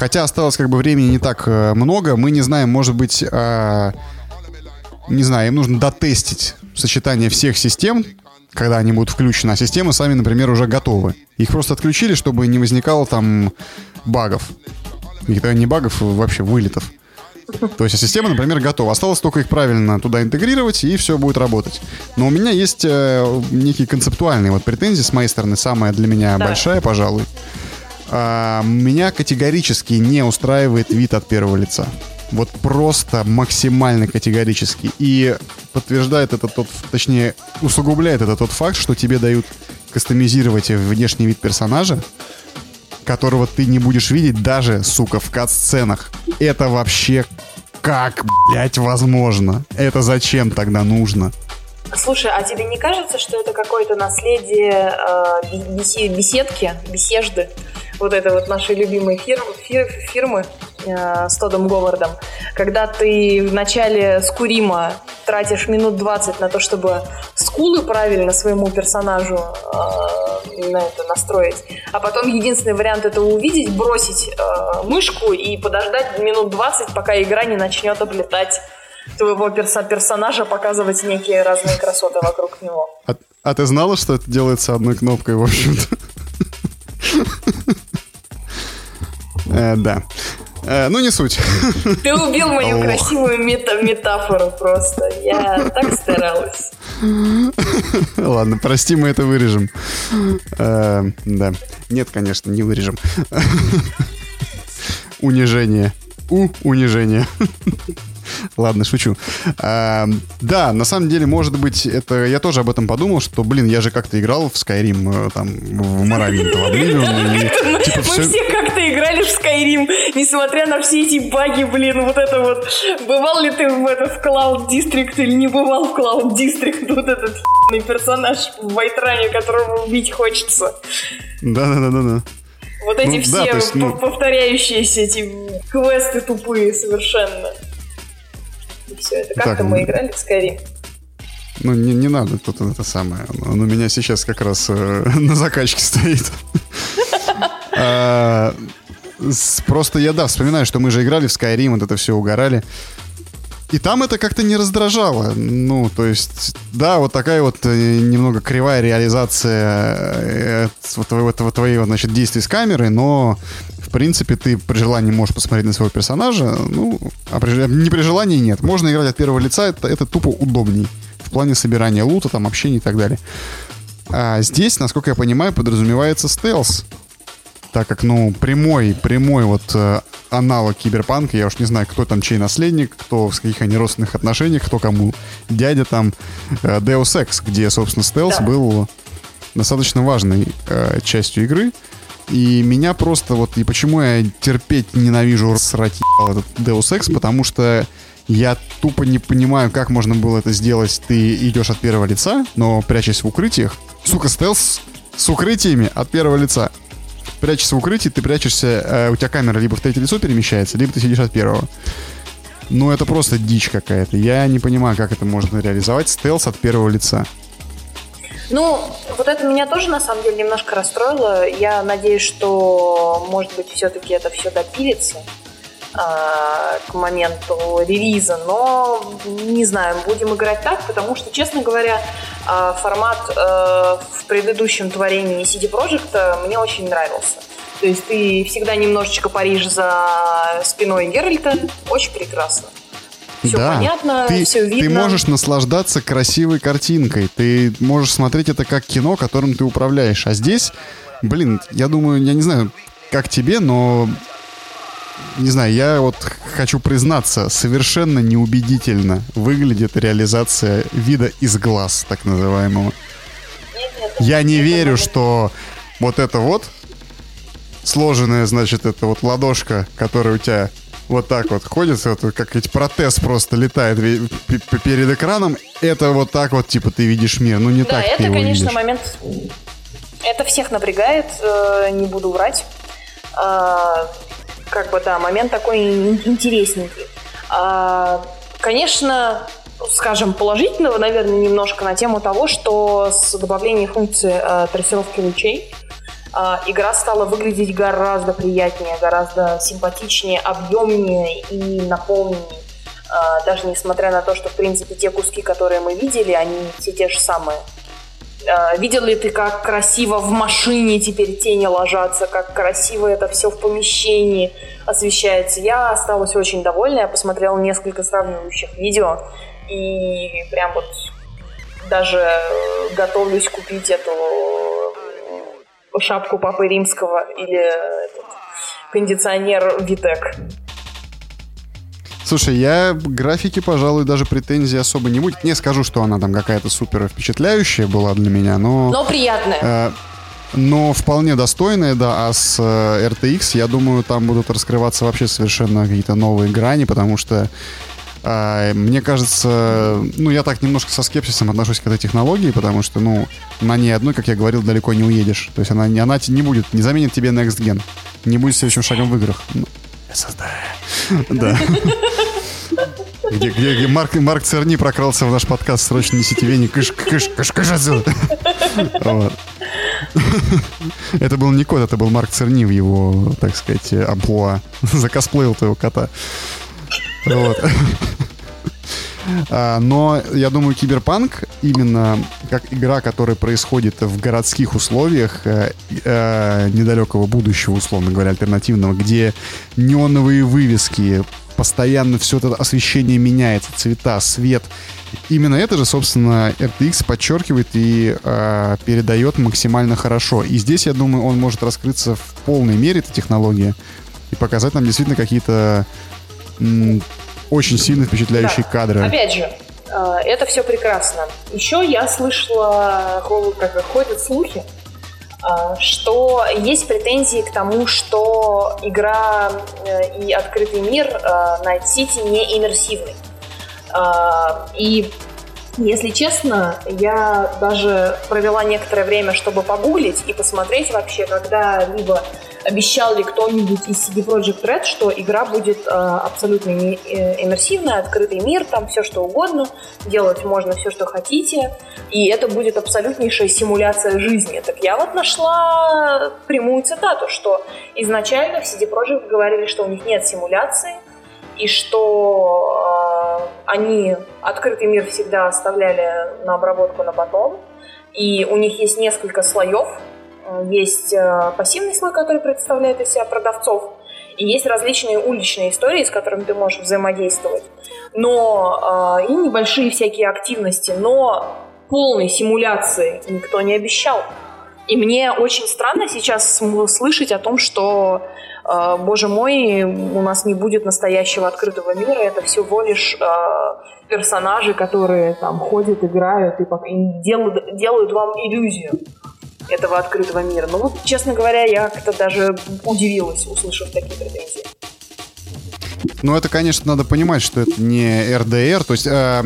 Хотя осталось как бы времени не так э, много, мы не знаем, может быть, э, не знаю, им нужно дотестить сочетание всех систем, когда они будут включены, а системы сами, например, уже готовы. Их просто отключили, чтобы не возникало там багов. Никогда не багов, вообще вылетов. То есть система, например, готова. Осталось только их правильно туда интегрировать, и все будет работать. Но у меня есть э, некие концептуальные вот претензии с моей стороны. Самая для меня да. большая, пожалуй а, меня категорически не устраивает вид от первого лица. Вот просто максимально категорически. И подтверждает это тот, точнее, усугубляет это тот факт, что тебе дают кастомизировать внешний вид персонажа, которого ты не будешь видеть даже, сука, в кат-сценах. Это вообще как, блядь, возможно? Это зачем тогда нужно?
Слушай, а тебе не кажется, что это какое-то наследие э, беседки, беседы? вот этой вот нашей любимой фирмы, фир, фирмы э, с Тодом Говардом, когда ты в начале скурима тратишь минут 20 на то, чтобы скулы правильно своему персонажу э, на это настроить, а потом единственный вариант это увидеть, бросить э, мышку и подождать минут 20, пока игра не начнет облетать твоего перса персонажа, показывать некие разные красоты вокруг него.
А, а ты знала, что это делается одной кнопкой, в общем-то? Э, да. Э, ну, не суть.
Ты убил мою Ох. красивую мета метафору просто. Я так старалась.
Ладно, прости, мы это вырежем. Э, да. Нет, конечно, не вырежем. Унижение. У унижение. Ладно, шучу. А, да, на самом деле, может быть, это я тоже об этом подумал, что, блин, я же как-то играл в Skyrim, э, там, в Morrowind, в
Oblivion. Типа, Мы все как-то играли в Skyrim, несмотря на все эти баги, блин, вот это вот. Бывал ли ты в, это, в Cloud District или не бывал в Cloud District? Вот этот персонаж в Вайтране, которого убить хочется.
Да-да-да-да.
Вот эти ну, все да, есть, ну... повторяющиеся эти квесты тупые совершенно все это. Как-то мы играли в Skyrim.
Ну, не, не надо тут это самое. Он у меня сейчас как раз э, на закачке стоит. А, просто я, да, вспоминаю, что мы же играли в Skyrim, вот это все угорали. И там это как-то не раздражало. Ну, то есть, да, вот такая вот э, немного кривая реализация э, твоего, твоего, значит, действий с камерой, но, в принципе, ты при желании можешь посмотреть на своего персонажа. Ну, а при, не при желании нет. Можно играть от первого лица, это, это тупо удобней. В плане собирания лута, там, общения и так далее. А здесь, насколько я понимаю, подразумевается стелс так как, ну, прямой, прямой вот э, аналог киберпанка, я уж не знаю, кто там чей наследник, кто в каких они родственных отношениях, кто кому дядя там, э, Deus Ex, где, собственно, стелс да. был достаточно важной э, частью игры. И меня просто вот, и почему я терпеть ненавижу срать этот Deus Ex, потому что я тупо не понимаю, как можно было это сделать. Ты идешь от первого лица, но прячась в укрытиях. Сука, стелс с укрытиями от первого лица прячешься в укрытии, ты прячешься, э, у тебя камера либо в третье лицо перемещается, либо ты сидишь от первого. Ну, это просто дичь какая-то. Я не понимаю, как это можно реализовать. Стелс от первого лица.
Ну, вот это меня тоже, на самом деле, немножко расстроило. Я надеюсь, что, может быть, все-таки это все допилится. А, к моменту релиза, но не знаю, будем играть так, потому что, честно говоря, а, формат э, в предыдущем творении CD Projekt мне очень нравился. То есть ты всегда немножечко паришь за спиной Геральта, очень прекрасно. Все да. понятно,
ты,
все видно.
Ты можешь наслаждаться красивой картинкой, ты можешь смотреть это как кино, которым ты управляешь. А здесь, блин, я думаю, я не знаю, как тебе, но не знаю, я вот хочу признаться, совершенно неубедительно выглядит реализация вида из глаз, так называемого. Я не верю, что вот это вот сложенная, значит, это вот ладошка, которая у тебя вот так вот ходит, вот, как ведь протез просто летает перед экраном, это вот так вот, типа, ты видишь мир. Ну, не да, так
это,
ты его
конечно,
видишь.
момент... Это всех напрягает, э, не буду врать. А, как бы, да, момент такой интересненький. А, конечно, скажем, положительного, наверное, немножко на тему того, что с добавлением функции э, трассировки лучей э, игра стала выглядеть гораздо приятнее, гораздо симпатичнее, объемнее и наполненнее. Э, даже несмотря на то, что, в принципе, те куски, которые мы видели, они все те же самые. Э, видел ли ты, как красиво в машине теперь тени ложатся, как красиво это все в помещении освещается? Я осталась очень довольна, я посмотрела несколько сравнивающих видео, и прям вот даже готовлюсь купить эту шапку Папы Римского или этот кондиционер Витек.
Слушай, я графики, пожалуй, даже претензий особо не будет. Не скажу, что она там какая-то супер впечатляющая была для меня, но...
Но приятная. Э,
но вполне достойная, да. А с э, RTX, я думаю, там будут раскрываться вообще совершенно какие-то новые грани, потому что э, мне кажется, ну, я так немножко со скепсисом отношусь к этой технологии, потому что, ну, на ней одной, как я говорил, далеко не уедешь. То есть она, она не будет, не заменит тебе Next Gen. Не будет следующим шагом в играх. SSD. Да. Где, где, где Марк, Марк Церни прокрался в наш подкаст «Срочно несите веник, кыш, кыш, кыш, кыш отсюда!» Это был не кот, это был Марк Церни в его, так сказать, амплуа. Закосплеил твоего кота. Вот. А, но я думаю, Киберпанк именно как игра, которая происходит в городских условиях э, э, недалекого будущего, условно говоря, альтернативного, где неоновые вывески, постоянно все это освещение меняется, цвета, свет. Именно это же, собственно, RTX подчеркивает и э, передает максимально хорошо. И здесь, я думаю, он может раскрыться в полной мере, эта технология, и показать нам действительно какие-то очень сильно впечатляющие да. кадры.
Опять же, э, это все прекрасно. Еще я слышала, как ходят слухи, э, что есть претензии к тому, что игра э, и открытый мир Night City не иммерсивный. И если честно, я даже провела некоторое время, чтобы погуглить и посмотреть вообще, когда-либо обещал ли кто-нибудь из CD Projekt Red, что игра будет э, абсолютно не, э, иммерсивная, открытый мир, там все что угодно, делать можно все, что хотите, и это будет абсолютнейшая симуляция жизни. Так я вот нашла прямую цитату, что изначально в CD Projekt говорили, что у них нет симуляции, и что они открытый мир всегда оставляли на обработку на потом, и у них есть несколько слоев. Есть э, пассивный слой, который представляет из себя продавцов, и есть различные уличные истории, с которыми ты можешь взаимодействовать. Но э, и небольшие всякие активности, но полной симуляции никто не обещал. И мне очень странно сейчас слышать о том, что, э, боже мой, у нас не будет настоящего открытого мира, это всего лишь э, персонажи, которые там ходят, играют и делают, делают вам иллюзию этого открытого мира. Ну вот, честно говоря, я как-то даже удивилась, услышав такие претензии.
Ну, это, конечно, надо понимать, что это не РДР, то есть... Э,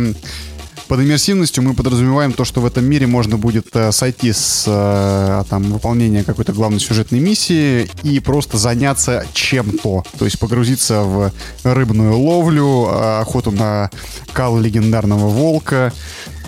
под иммерсивностью мы подразумеваем то, что в этом мире можно будет э, сойти с э, там, выполнения какой-то главной сюжетной миссии и просто заняться чем-то. То есть погрузиться в рыбную ловлю, э, охоту на кал легендарного волка,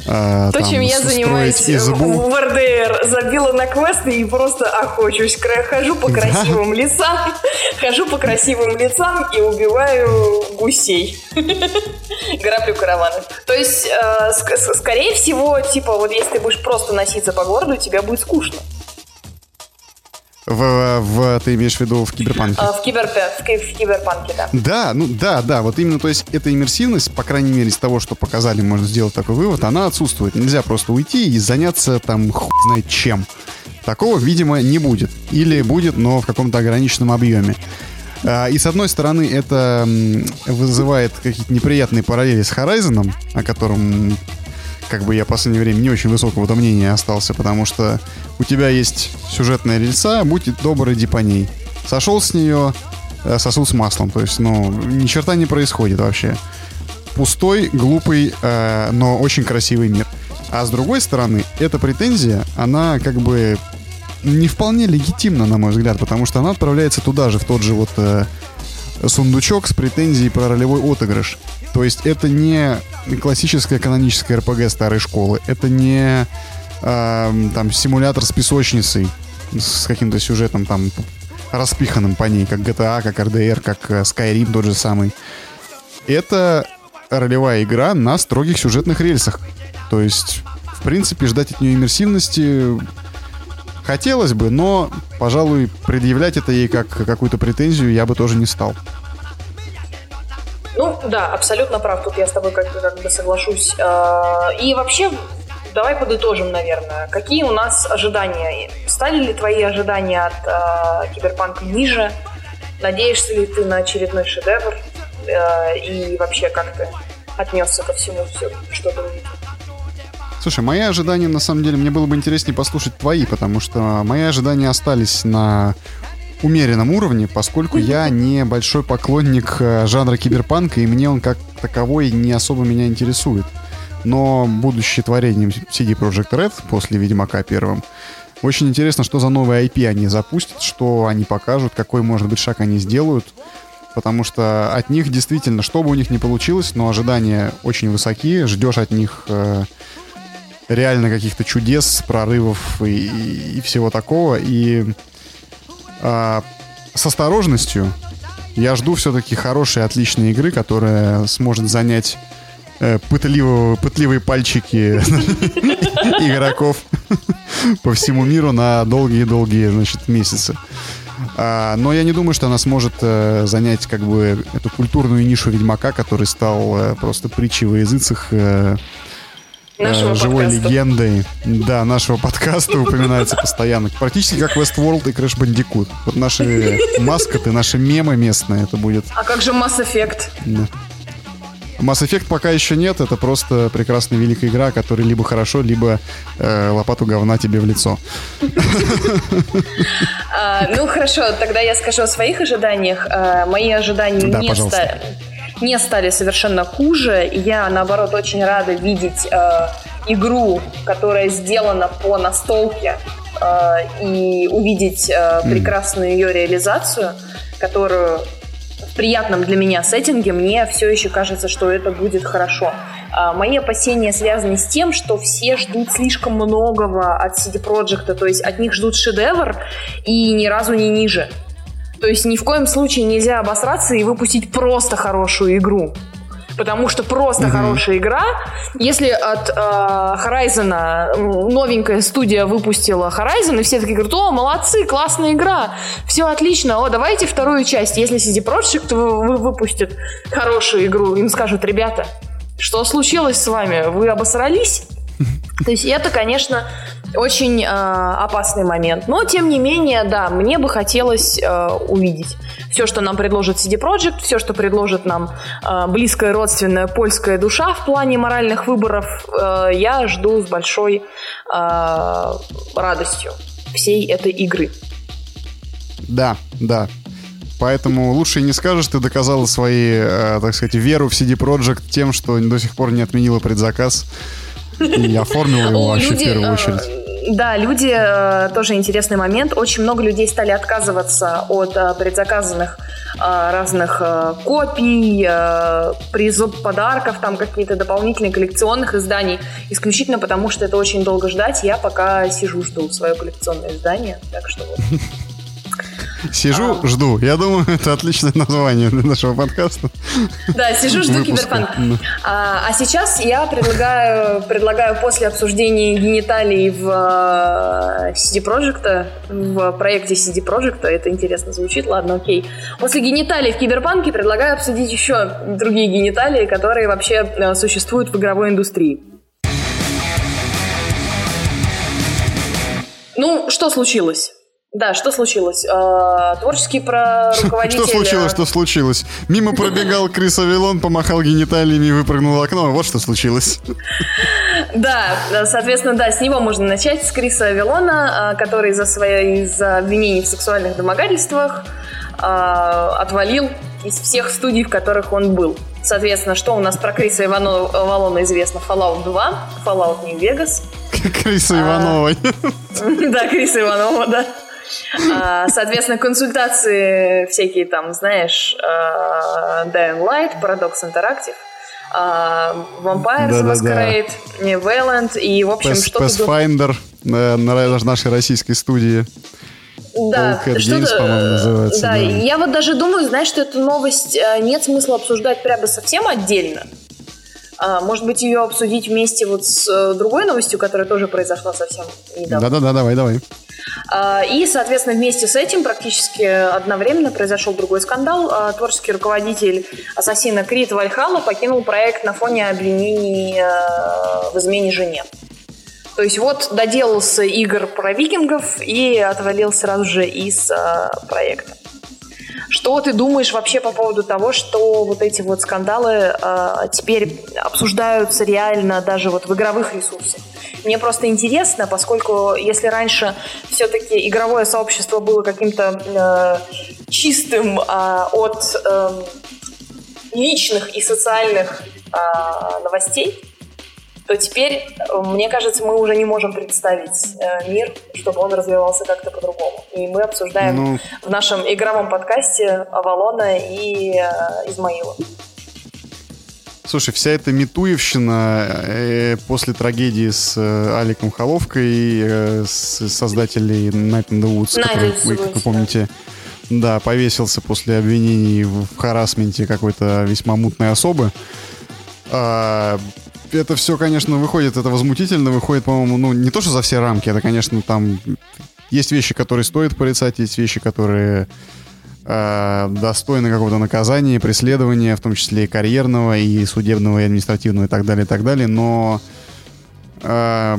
э, То, там, чем я занимаюсь избу. в РДР. Забила на квесты и просто охочусь. Хожу по красивым да? лесам, хожу по красивым лицам и убиваю гусей. Граблю караваны. То есть, э, скорее всего, типа, вот если ты будешь просто носиться по городу, тебе будет скучно.
В, в, ты имеешь в виду в киберпанке?
А, в, кибер, в, киберпанке, да.
Да, ну да, да, вот именно, то есть эта иммерсивность, по крайней мере, из того, что показали, можно сделать такой вывод, она отсутствует. Нельзя просто уйти и заняться там хуй знает чем. Такого, видимо, не будет. Или будет, но в каком-то ограниченном объеме. А, и с одной стороны, это вызывает какие-то неприятные параллели с Horizon, о котором как бы я в последнее время не очень высокого мнения остался, потому что у тебя есть сюжетная рельса, будь добр, иди по ней. Сошел с нее, э, сосуд с маслом, то есть, ну, ни черта не происходит вообще. Пустой, глупый, э, но очень красивый мир. А с другой стороны, эта претензия, она как бы не вполне легитимна, на мой взгляд, потому что она отправляется туда же, в тот же вот э, сундучок с претензией про ролевой отыгрыш. То есть это не классическая каноническая РПГ старой школы, это не э, там симулятор с песочницей, с каким-то сюжетом там распиханным по ней, как GTA, как RDR, как э, Skyrim тот же самый. Это ролевая игра на строгих сюжетных рельсах. То есть, в принципе, ждать от нее иммерсивности хотелось бы, но, пожалуй, предъявлять это ей как какую-то претензию я бы тоже не стал.
Да, абсолютно прав. Тут я с тобой как, как бы соглашусь. А, и вообще, давай подытожим, наверное. Какие у нас ожидания? Стали ли твои ожидания от э, Киберпанка ниже? Надеешься ли ты на очередной шедевр? Э, и вообще, как ты отнесся ко всему, все, что ты увидел?
Слушай, мои ожидания, на самом деле, мне было бы интереснее послушать твои, потому что мои ожидания остались на умеренном уровне, поскольку я не большой поклонник э, жанра киберпанка, и мне он как таковой не особо меня интересует. Но будучи творением CD Projekt Red после Ведьмака первым, очень интересно, что за новые IP они запустят, что они покажут, какой, может быть, шаг они сделают. Потому что от них действительно, что бы у них ни получилось, но ожидания очень высоки. Ждешь от них э, реально каких-то чудес, прорывов и, и, и всего такого. И э, с осторожностью я жду все-таки хорошей, отличной игры, которая сможет занять э, пытливого, пытливые пальчики игроков по всему миру на долгие-долгие, значит, месяцы. А, но я не думаю, что она сможет э, занять как бы эту культурную нишу Ведьмака, который стал э, просто притчей во языцах э,
Нашего
живой подкаста. легендой да, нашего подкаста упоминается постоянно. Практически как Westworld и Crash Bandicoot. Вот наши маскоты, наши мемы местные это будет.
А как же Mass Effect? Да.
Mass Effect пока еще нет, это просто прекрасная великая игра, которая либо хорошо, либо э, лопату говна тебе в лицо.
А, ну хорошо, тогда я скажу о своих ожиданиях. А, мои ожидания не стали не стали совершенно хуже. Я, наоборот, очень рада видеть э, игру, которая сделана по настолке, э, и увидеть э, прекрасную ее реализацию, которую в приятном для меня сеттинге мне все еще кажется, что это будет хорошо. А мои опасения связаны с тем, что все ждут слишком многого от CD Projekt, то есть от них ждут шедевр и ни разу не ниже. То есть ни в коем случае нельзя обосраться и выпустить просто хорошую игру. потому что просто mm-hmm. хорошая игра. Если от э, Horizon новенькая студия выпустила Horizon, и все такие говорят, о, молодцы, классная игра, все отлично, о, давайте вторую часть. Если CD Projekt выпустит хорошую игру, им скажут, ребята, что случилось с вами? Вы обосрались? То есть это, конечно, очень э, опасный момент. Но, тем не менее, да, мне бы хотелось э, увидеть все, что нам предложит CD Projekt, все, что предложит нам э, близкая родственная польская душа в плане моральных выборов, э, я жду с большой э, радостью всей этой игры.
Да, да. Поэтому лучше и не скажешь, ты доказала свои, э, так сказать, веру в CD Projekt тем, что до сих пор не отменила предзаказ и оформила его вообще в первую очередь.
Да, люди, э, тоже интересный момент. Очень много людей стали отказываться от э, предзаказанных э, разных копий, призов, подарков, там какие-то дополнительные коллекционных изданий, исключительно потому, что это очень долго ждать. Я пока сижу, жду свое коллекционное издание, так что вот.
Сижу, а... жду. Я думаю, это отличное название для нашего подкаста.
Да, сижу, жду киберпанк. А, а сейчас я предлагаю, предлагаю после обсуждения гениталий в uh, CD Projekt, в проекте CD Projekt, это интересно звучит, ладно, окей. После гениталий в киберпанке предлагаю обсудить еще другие гениталии, которые вообще uh, существуют в игровой индустрии. Ну, что случилось? Да, что случилось? Э, творческий про руководитель...
Что случилось, что случилось? Мимо пробегал Крис Авилон, помахал гениталиями и выпрыгнул в окно. Вот что случилось.
Да, соответственно, да, с него можно начать, с Криса Авилона, э, который из-за своей, из-за обвинений в сексуальных домогательствах э, отвалил из всех студий, в которых он был. Соответственно, что у нас про Криса Иванова, Авалона известно? Fallout 2, Fallout New Vegas.
Криса Иванова.
Да, Криса Иванова, да. А, соответственно, консультации всякие там, знаешь, а, Dying Light, Paradox Interactive, а, Vampire да, Masquerade, да, да. Valiant и, в общем, что-то...
Pathfinder на нашей российской студии.
Да,
Games, называется.
Да, да, я вот даже думаю, знаешь, что эту новость нет смысла обсуждать прямо совсем отдельно. Может быть, ее обсудить вместе вот с э, другой новостью, которая тоже произошла совсем недавно.
Да-да-да, давай, давай.
А, и, соответственно, вместе с этим практически одновременно произошел другой скандал. А, творческий руководитель Ассасина Крит Вальхалла покинул проект на фоне обвинений а, в измене жене. То есть вот доделался игр про викингов и отвалил сразу же из проекта. Что ты думаешь вообще по поводу того, что вот эти вот скандалы э, теперь обсуждаются реально даже вот в игровых ресурсах? Мне просто интересно, поскольку если раньше все-таки игровое сообщество было каким-то э, чистым э, от э, личных и социальных э, новостей, то теперь, мне кажется, мы уже не можем представить э, мир, чтобы он развивался как-то по-другому. И мы обсуждаем ну... в нашем игровом подкасте Авалона и э, Измаила.
Слушай, вся эта метуевщина э, после трагедии с э, Аликом Холовкой, э, с создателей Night in the Woods, который, вы, как вы помните, да, повесился после обвинений в харасменте какой-то весьма мутной особы. А, это все, конечно, выходит, это возмутительно, выходит, по-моему, ну, не то, что за все рамки, это, конечно, там есть вещи, которые стоит порицать, есть вещи, которые э, достойны какого-то наказания, преследования, в том числе и карьерного, и судебного, и административного, и так далее, и так далее. Но э,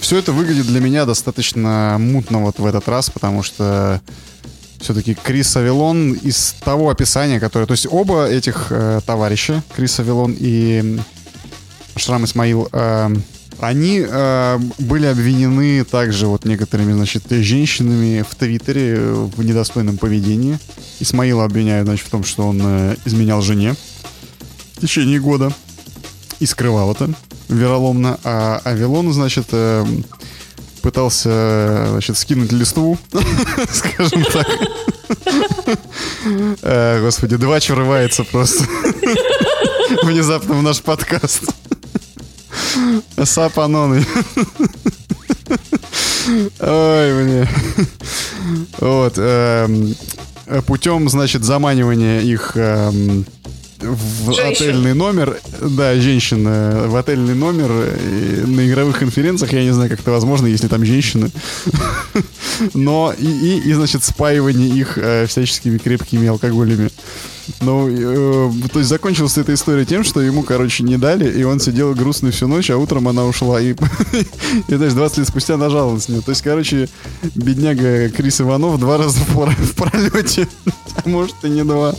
все это выглядит для меня достаточно мутно вот в этот раз, потому что все-таки Крис Авилон из того описания, которое... То есть оба этих э, товарища, Крис Авилон и Шрам Исмаил, э, они э, были обвинены также вот некоторыми, значит, женщинами в Твиттере в недостойном поведении. Исмаила обвиняют, значит, в том, что он э, изменял жене в течение года и скрывал это вероломно. А Авилон, значит, э, пытался, значит, скинуть листву, скажем так. Э, господи, два врывается просто внезапно в наш подкаст. Сапаноны. Ой, мне. Вот. Эм, путем, значит, заманивания их эм, в Женщин. отельный номер, да, женщина в отельный номер на игровых конференциях, я не знаю, как это возможно, если там женщины, но и, и, и значит, спаивание их э, всяческими крепкими алкоголями. Ну, э, то есть закончилась эта история тем, что ему, короче, не дали, и он сидел грустный всю ночь, а утром она ушла. И, и знаешь, 20 лет спустя нажаловалась на нее. То есть, короче, бедняга Крис Иванов два раза в, пролете, может и не два.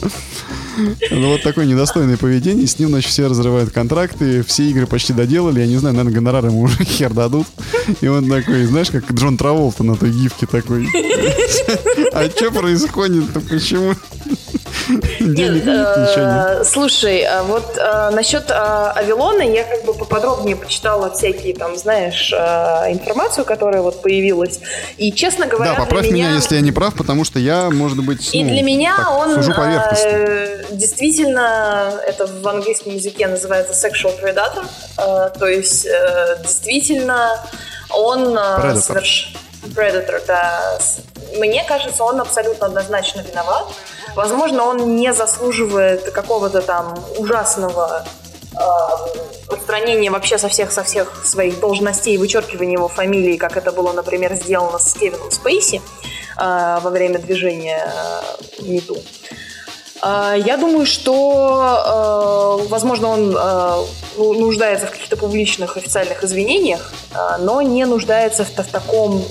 Ну, вот такое недостойное поведение. С ним, значит, все разрывают контракты, все игры почти доделали. Я не знаю, наверное, гонорары ему уже хер дадут. И он такой, знаешь, как Джон Траволта на той гифке такой. А что происходит-то? Почему?
Денег нет, ничего нет. Э, слушай, а вот э, насчет э, Авилона я как бы поподробнее почитала всякие там, знаешь, информацию, которая вот появилась. И, честно говоря,
Да, поправь меня, если я не прав, потому что я, может быть,
И ну, для меня он действительно, это в английском языке называется sexual predator, то есть действительно он соверш... Predator, да. Мне кажется, он абсолютно однозначно виноват. Возможно, он не заслуживает какого-то там ужасного э, устранения вообще со всех, со всех своих должностей, вычеркивания его фамилии, как это было, например, сделано с Кевином Спейси э, во время движения э, МИТУ. Я думаю, что, э, возможно, он э, нуждается в каких-то публичных официальных извинениях, э, но не нуждается в, в таком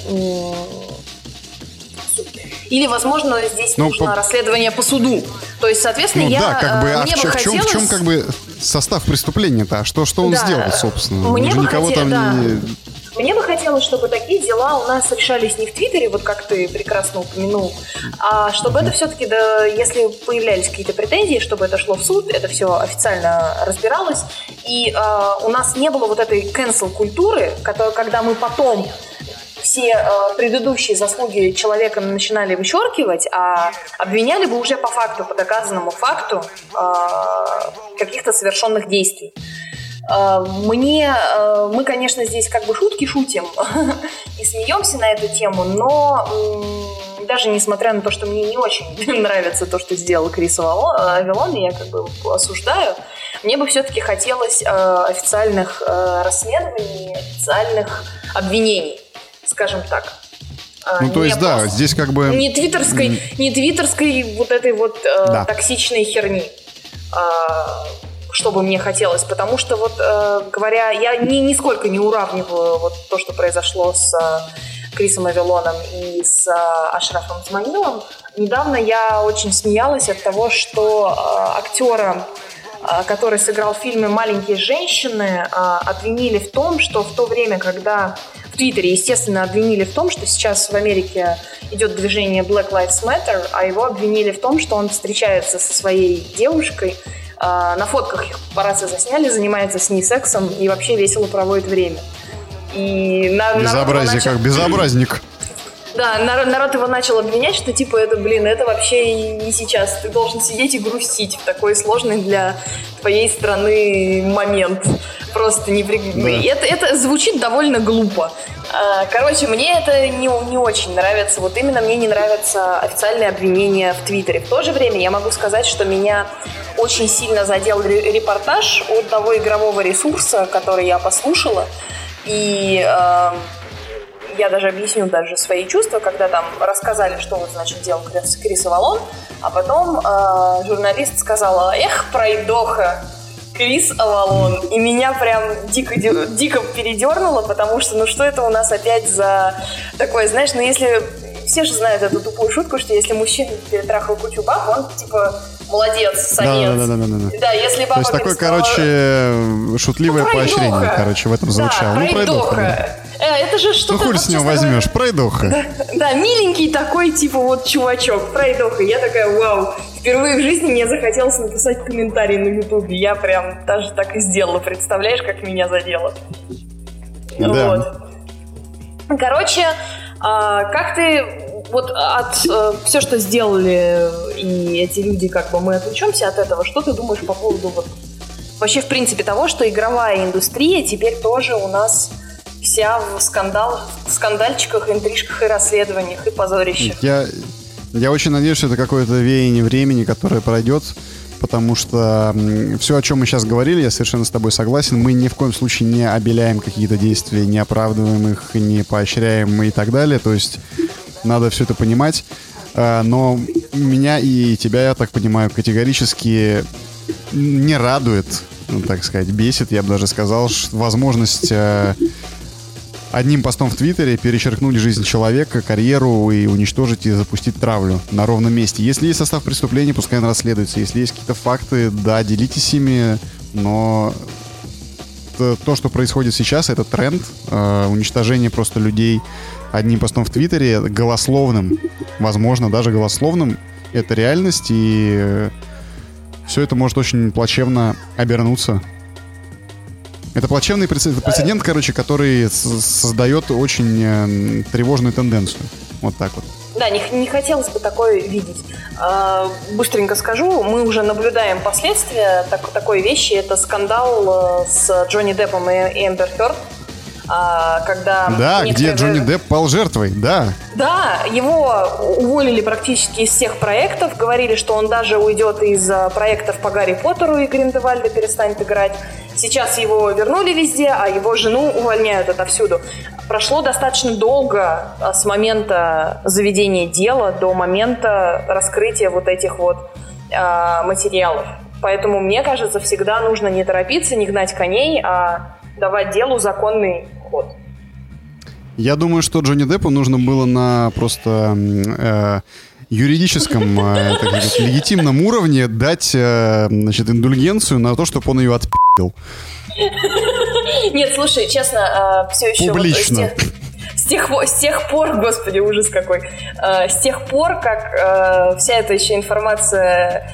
или, возможно, здесь ну, нужно по... расследование по суду. То есть, соответственно, ну, я...
Да, как бы, а мне в, бы в, хотелось... чем, в чем как бы состав преступления-то? А что, что он да. сделал, собственно?
Мне бы никого хотел... там да. не... Мне бы хотелось, чтобы такие дела у нас решались не в Твиттере, вот как ты прекрасно упомянул, а чтобы это все-таки, да, если появлялись какие-то претензии, чтобы это шло в суд, это все официально разбиралось, и э, у нас не было вот этой cancel культуры, которая, когда мы потом все э, предыдущие заслуги человека начинали вычеркивать, а обвиняли бы уже по факту, по доказанному факту э, каких-то совершенных действий. Э, мне, э, мы, конечно, здесь как бы шутки шутим и смеемся на эту тему, но даже несмотря на то, что мне не очень нравится то, что сделал Крис Авилон, я как бы осуждаю, мне бы все-таки хотелось э, официальных расследований, официальных обвинений скажем так.
А, ну, то есть, да, здесь как бы...
Не твиттерской, не твиттерской вот этой вот э, да. токсичной херни, что мне хотелось. Потому что, вот, э, говоря, я ни, нисколько не уравниваю вот то, что произошло с э, Крисом Авилоном и с э, Ашрафом Змаилом. Недавно я очень смеялась от того, что э, актера э, который сыграл в фильме «Маленькие женщины», э, обвинили в том, что в то время, когда в Твиттере, естественно, обвинили в том, что сейчас в Америке идет движение Black Lives Matter, а его обвинили в том, что он встречается со своей девушкой, на фотках их папарацци засняли, занимается с ней сексом и вообще весело проводит время.
И на, Безобразие, начал... как безобразник.
Да, народ, народ его начал обвинять, что типа это, блин, это вообще не сейчас. Ты должен сидеть и грустить в такой сложный для твоей страны момент. Просто не при... да. это, это звучит довольно глупо. А, короче, мне это не, не очень нравится. Вот именно мне не нравятся официальные обвинения в Твиттере. В то же время я могу сказать, что меня очень сильно задел репортаж от того игрового ресурса, который я послушала. И э, я даже объясню даже свои чувства, когда там рассказали, что вот, значит, делал Крис, Авалон, а потом э, журналист сказала, эх, пройдоха, Крис Авалон. И меня прям дико, дико передернуло, потому что, ну что это у нас опять за такое, знаешь, ну если... Все же знают эту тупую шутку, что если мужчина перетрахал кучу баб, он типа молодец, самец. Да, да, да, да, да. да если баба
То есть такое, сказала... короче, шутливое ну, поощрение, короче, в этом звучало. Да, ну, пройдоха. Да.
Э, это же что-то...
Ну, хуй с него возьмешь, пройдоха.
Да, да, миленький такой, типа, вот чувачок, пройдоха. Я такая, вау, впервые в жизни мне захотелось написать комментарий на ютубе. Я прям даже так и сделала. Представляешь, как меня задело? Да. Вот. Короче, а, как ты вот от э, все, что сделали и эти люди, как бы мы отвлечемся от этого, что ты думаешь по поводу вот вообще в принципе того, что игровая индустрия теперь тоже у нас вся в скандал, в скандальчиках, интрижках и расследованиях и позорищах.
Я, я очень надеюсь, что это какое-то веяние времени, которое пройдет, потому что все, о чем мы сейчас говорили, я совершенно с тобой согласен. Мы ни в коем случае не обеляем какие-то действия, не оправдываем их, не поощряем и так далее. То есть надо все это понимать. А, но меня и тебя, я так понимаю, категорически не радует, ну, так сказать, бесит, я бы даже сказал, возможность э, одним постом в Твиттере перечеркнуть жизнь человека, карьеру и уничтожить и запустить травлю на ровном месте. Если есть состав преступления, пускай он расследуется. Если есть какие-то факты, да, делитесь ими, но то, что происходит сейчас, это тренд э, уничтожения просто людей одним постом в Твиттере, голословным, возможно, даже голословным, это реальность, и э, все это может очень плачевно обернуться это плачевный прецедент, короче, который создает очень э, тревожную тенденцию. Вот так вот.
Да, не, не хотелось бы такое видеть. А, быстренько скажу, мы уже наблюдаем последствия так, такой вещи. Это скандал э, с Джонни Деппом и Эмбер Хёрд а, когда...
Да, некоторые... где Джонни Депп пал жертвой, да.
Да, его уволили практически из всех проектов, говорили, что он даже уйдет из а, проектов по Гарри Поттеру и Гриндевальда перестанет играть. Сейчас его вернули везде, а его жену увольняют отовсюду. Прошло достаточно долго а, с момента заведения дела до момента раскрытия вот этих вот э, материалов. Поэтому, мне кажется, всегда нужно не торопиться, не гнать коней, а давать делу законный ход.
Я думаю, что Джонни Деппу нужно было на просто э, юридическом, э, так сказать, легитимном уровне дать э, значит, индульгенцию на то, чтобы он ее отпи***л.
Нет, слушай, честно, э, все еще...
Публично.
Вот, с тех, с тех пор, господи, ужас какой, э, с тех пор, как э, вся эта еще информация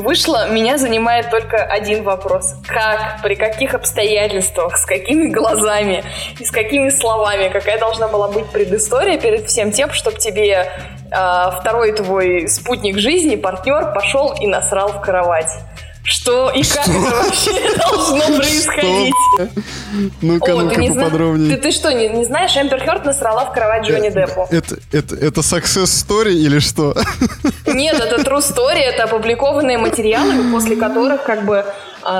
вышла, меня занимает только один вопрос. Как, при каких обстоятельствах, с какими глазами и с какими словами, какая должна была быть предыстория перед всем тем, чтобы тебе э, второй твой спутник жизни, партнер, пошел и насрал в кровать. Что и как что? это вообще должно происходить?
Ну-ка, ну-ка поподробнее.
Ты, ты что, не, не знаешь, Эмбер Хёрд насрала в кровать Джонни
это,
Деппу?
Это, это, это success story или что?
Нет, это true story, это опубликованные материалы, после которых как бы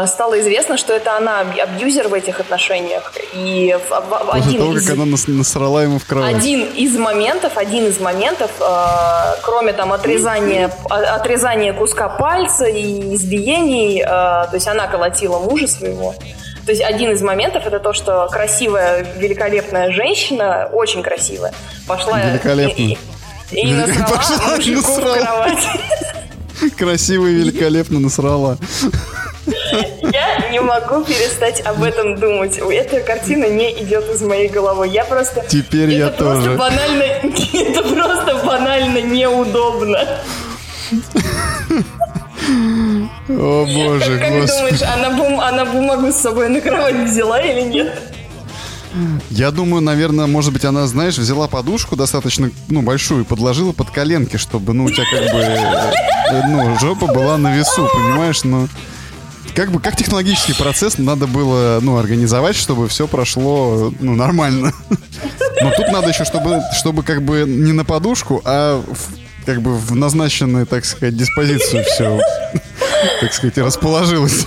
стало известно, что это она абьюзер в этих отношениях. И в,
один того, из, как она насрала ему в кровать.
Один из моментов, один из моментов, э, кроме там отрезания, отрезания куска пальца и избиений, э, то есть она колотила мужа своего. То есть один из моментов это то, что красивая, великолепная женщина, очень красивая, пошла
и,
и, и насрала пошла мужику насрала. в кровать.
Красиво и великолепно насрала.
Я не могу перестать об этом думать. Эта картина не идет из моей головы. Я просто...
Теперь я тоже.
Банально, это просто банально неудобно.
О боже,
как, как думаешь, она, бум, она бумагу с собой на кровать взяла или нет?
Я думаю, наверное, может быть, она, знаешь, взяла подушку достаточно, ну, большую, подложила под коленки, чтобы, ну, у тебя как бы, э, ну, жопа была на весу, понимаешь, но... Как бы, как технологический процесс надо было, ну, организовать, чтобы все прошло, ну, нормально. Но тут надо еще, чтобы, чтобы как бы не на подушку, а в, как бы в назначенную, так сказать, диспозицию все, так сказать, расположилось.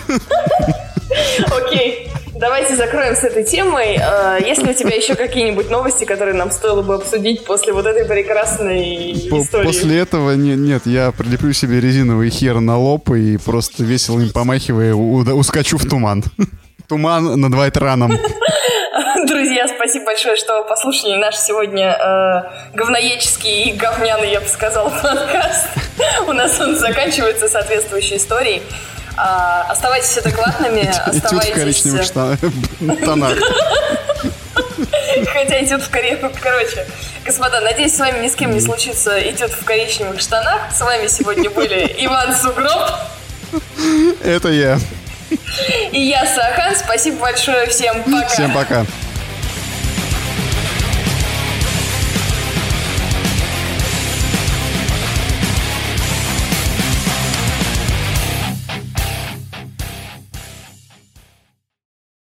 Окей. Давайте закроем с этой темой. А, есть ли у тебя еще какие-нибудь новости, которые нам стоило бы обсудить после вот этой прекрасной истории?
После этого нет, нет, я прилеплю себе резиновый хер на лоб и просто весело им помахивая ускочу в туман. Туман над Вайтраном.
Друзья, спасибо большое, что послушали наш сегодня э, говноеческий и говняный, я бы сказала, подкаст. У нас он заканчивается соответствующей историей. А, оставайтесь адекватными, оставайтесь...
в коричневых тонах.
Хотя этюд в коричневых... Короче, господа, надеюсь, с вами ни с кем не случится этюд в коричневых штанах. С вами сегодня были Иван Сугроб.
Это я.
И я, Сахан. Спасибо большое. Всем пока.
Всем пока.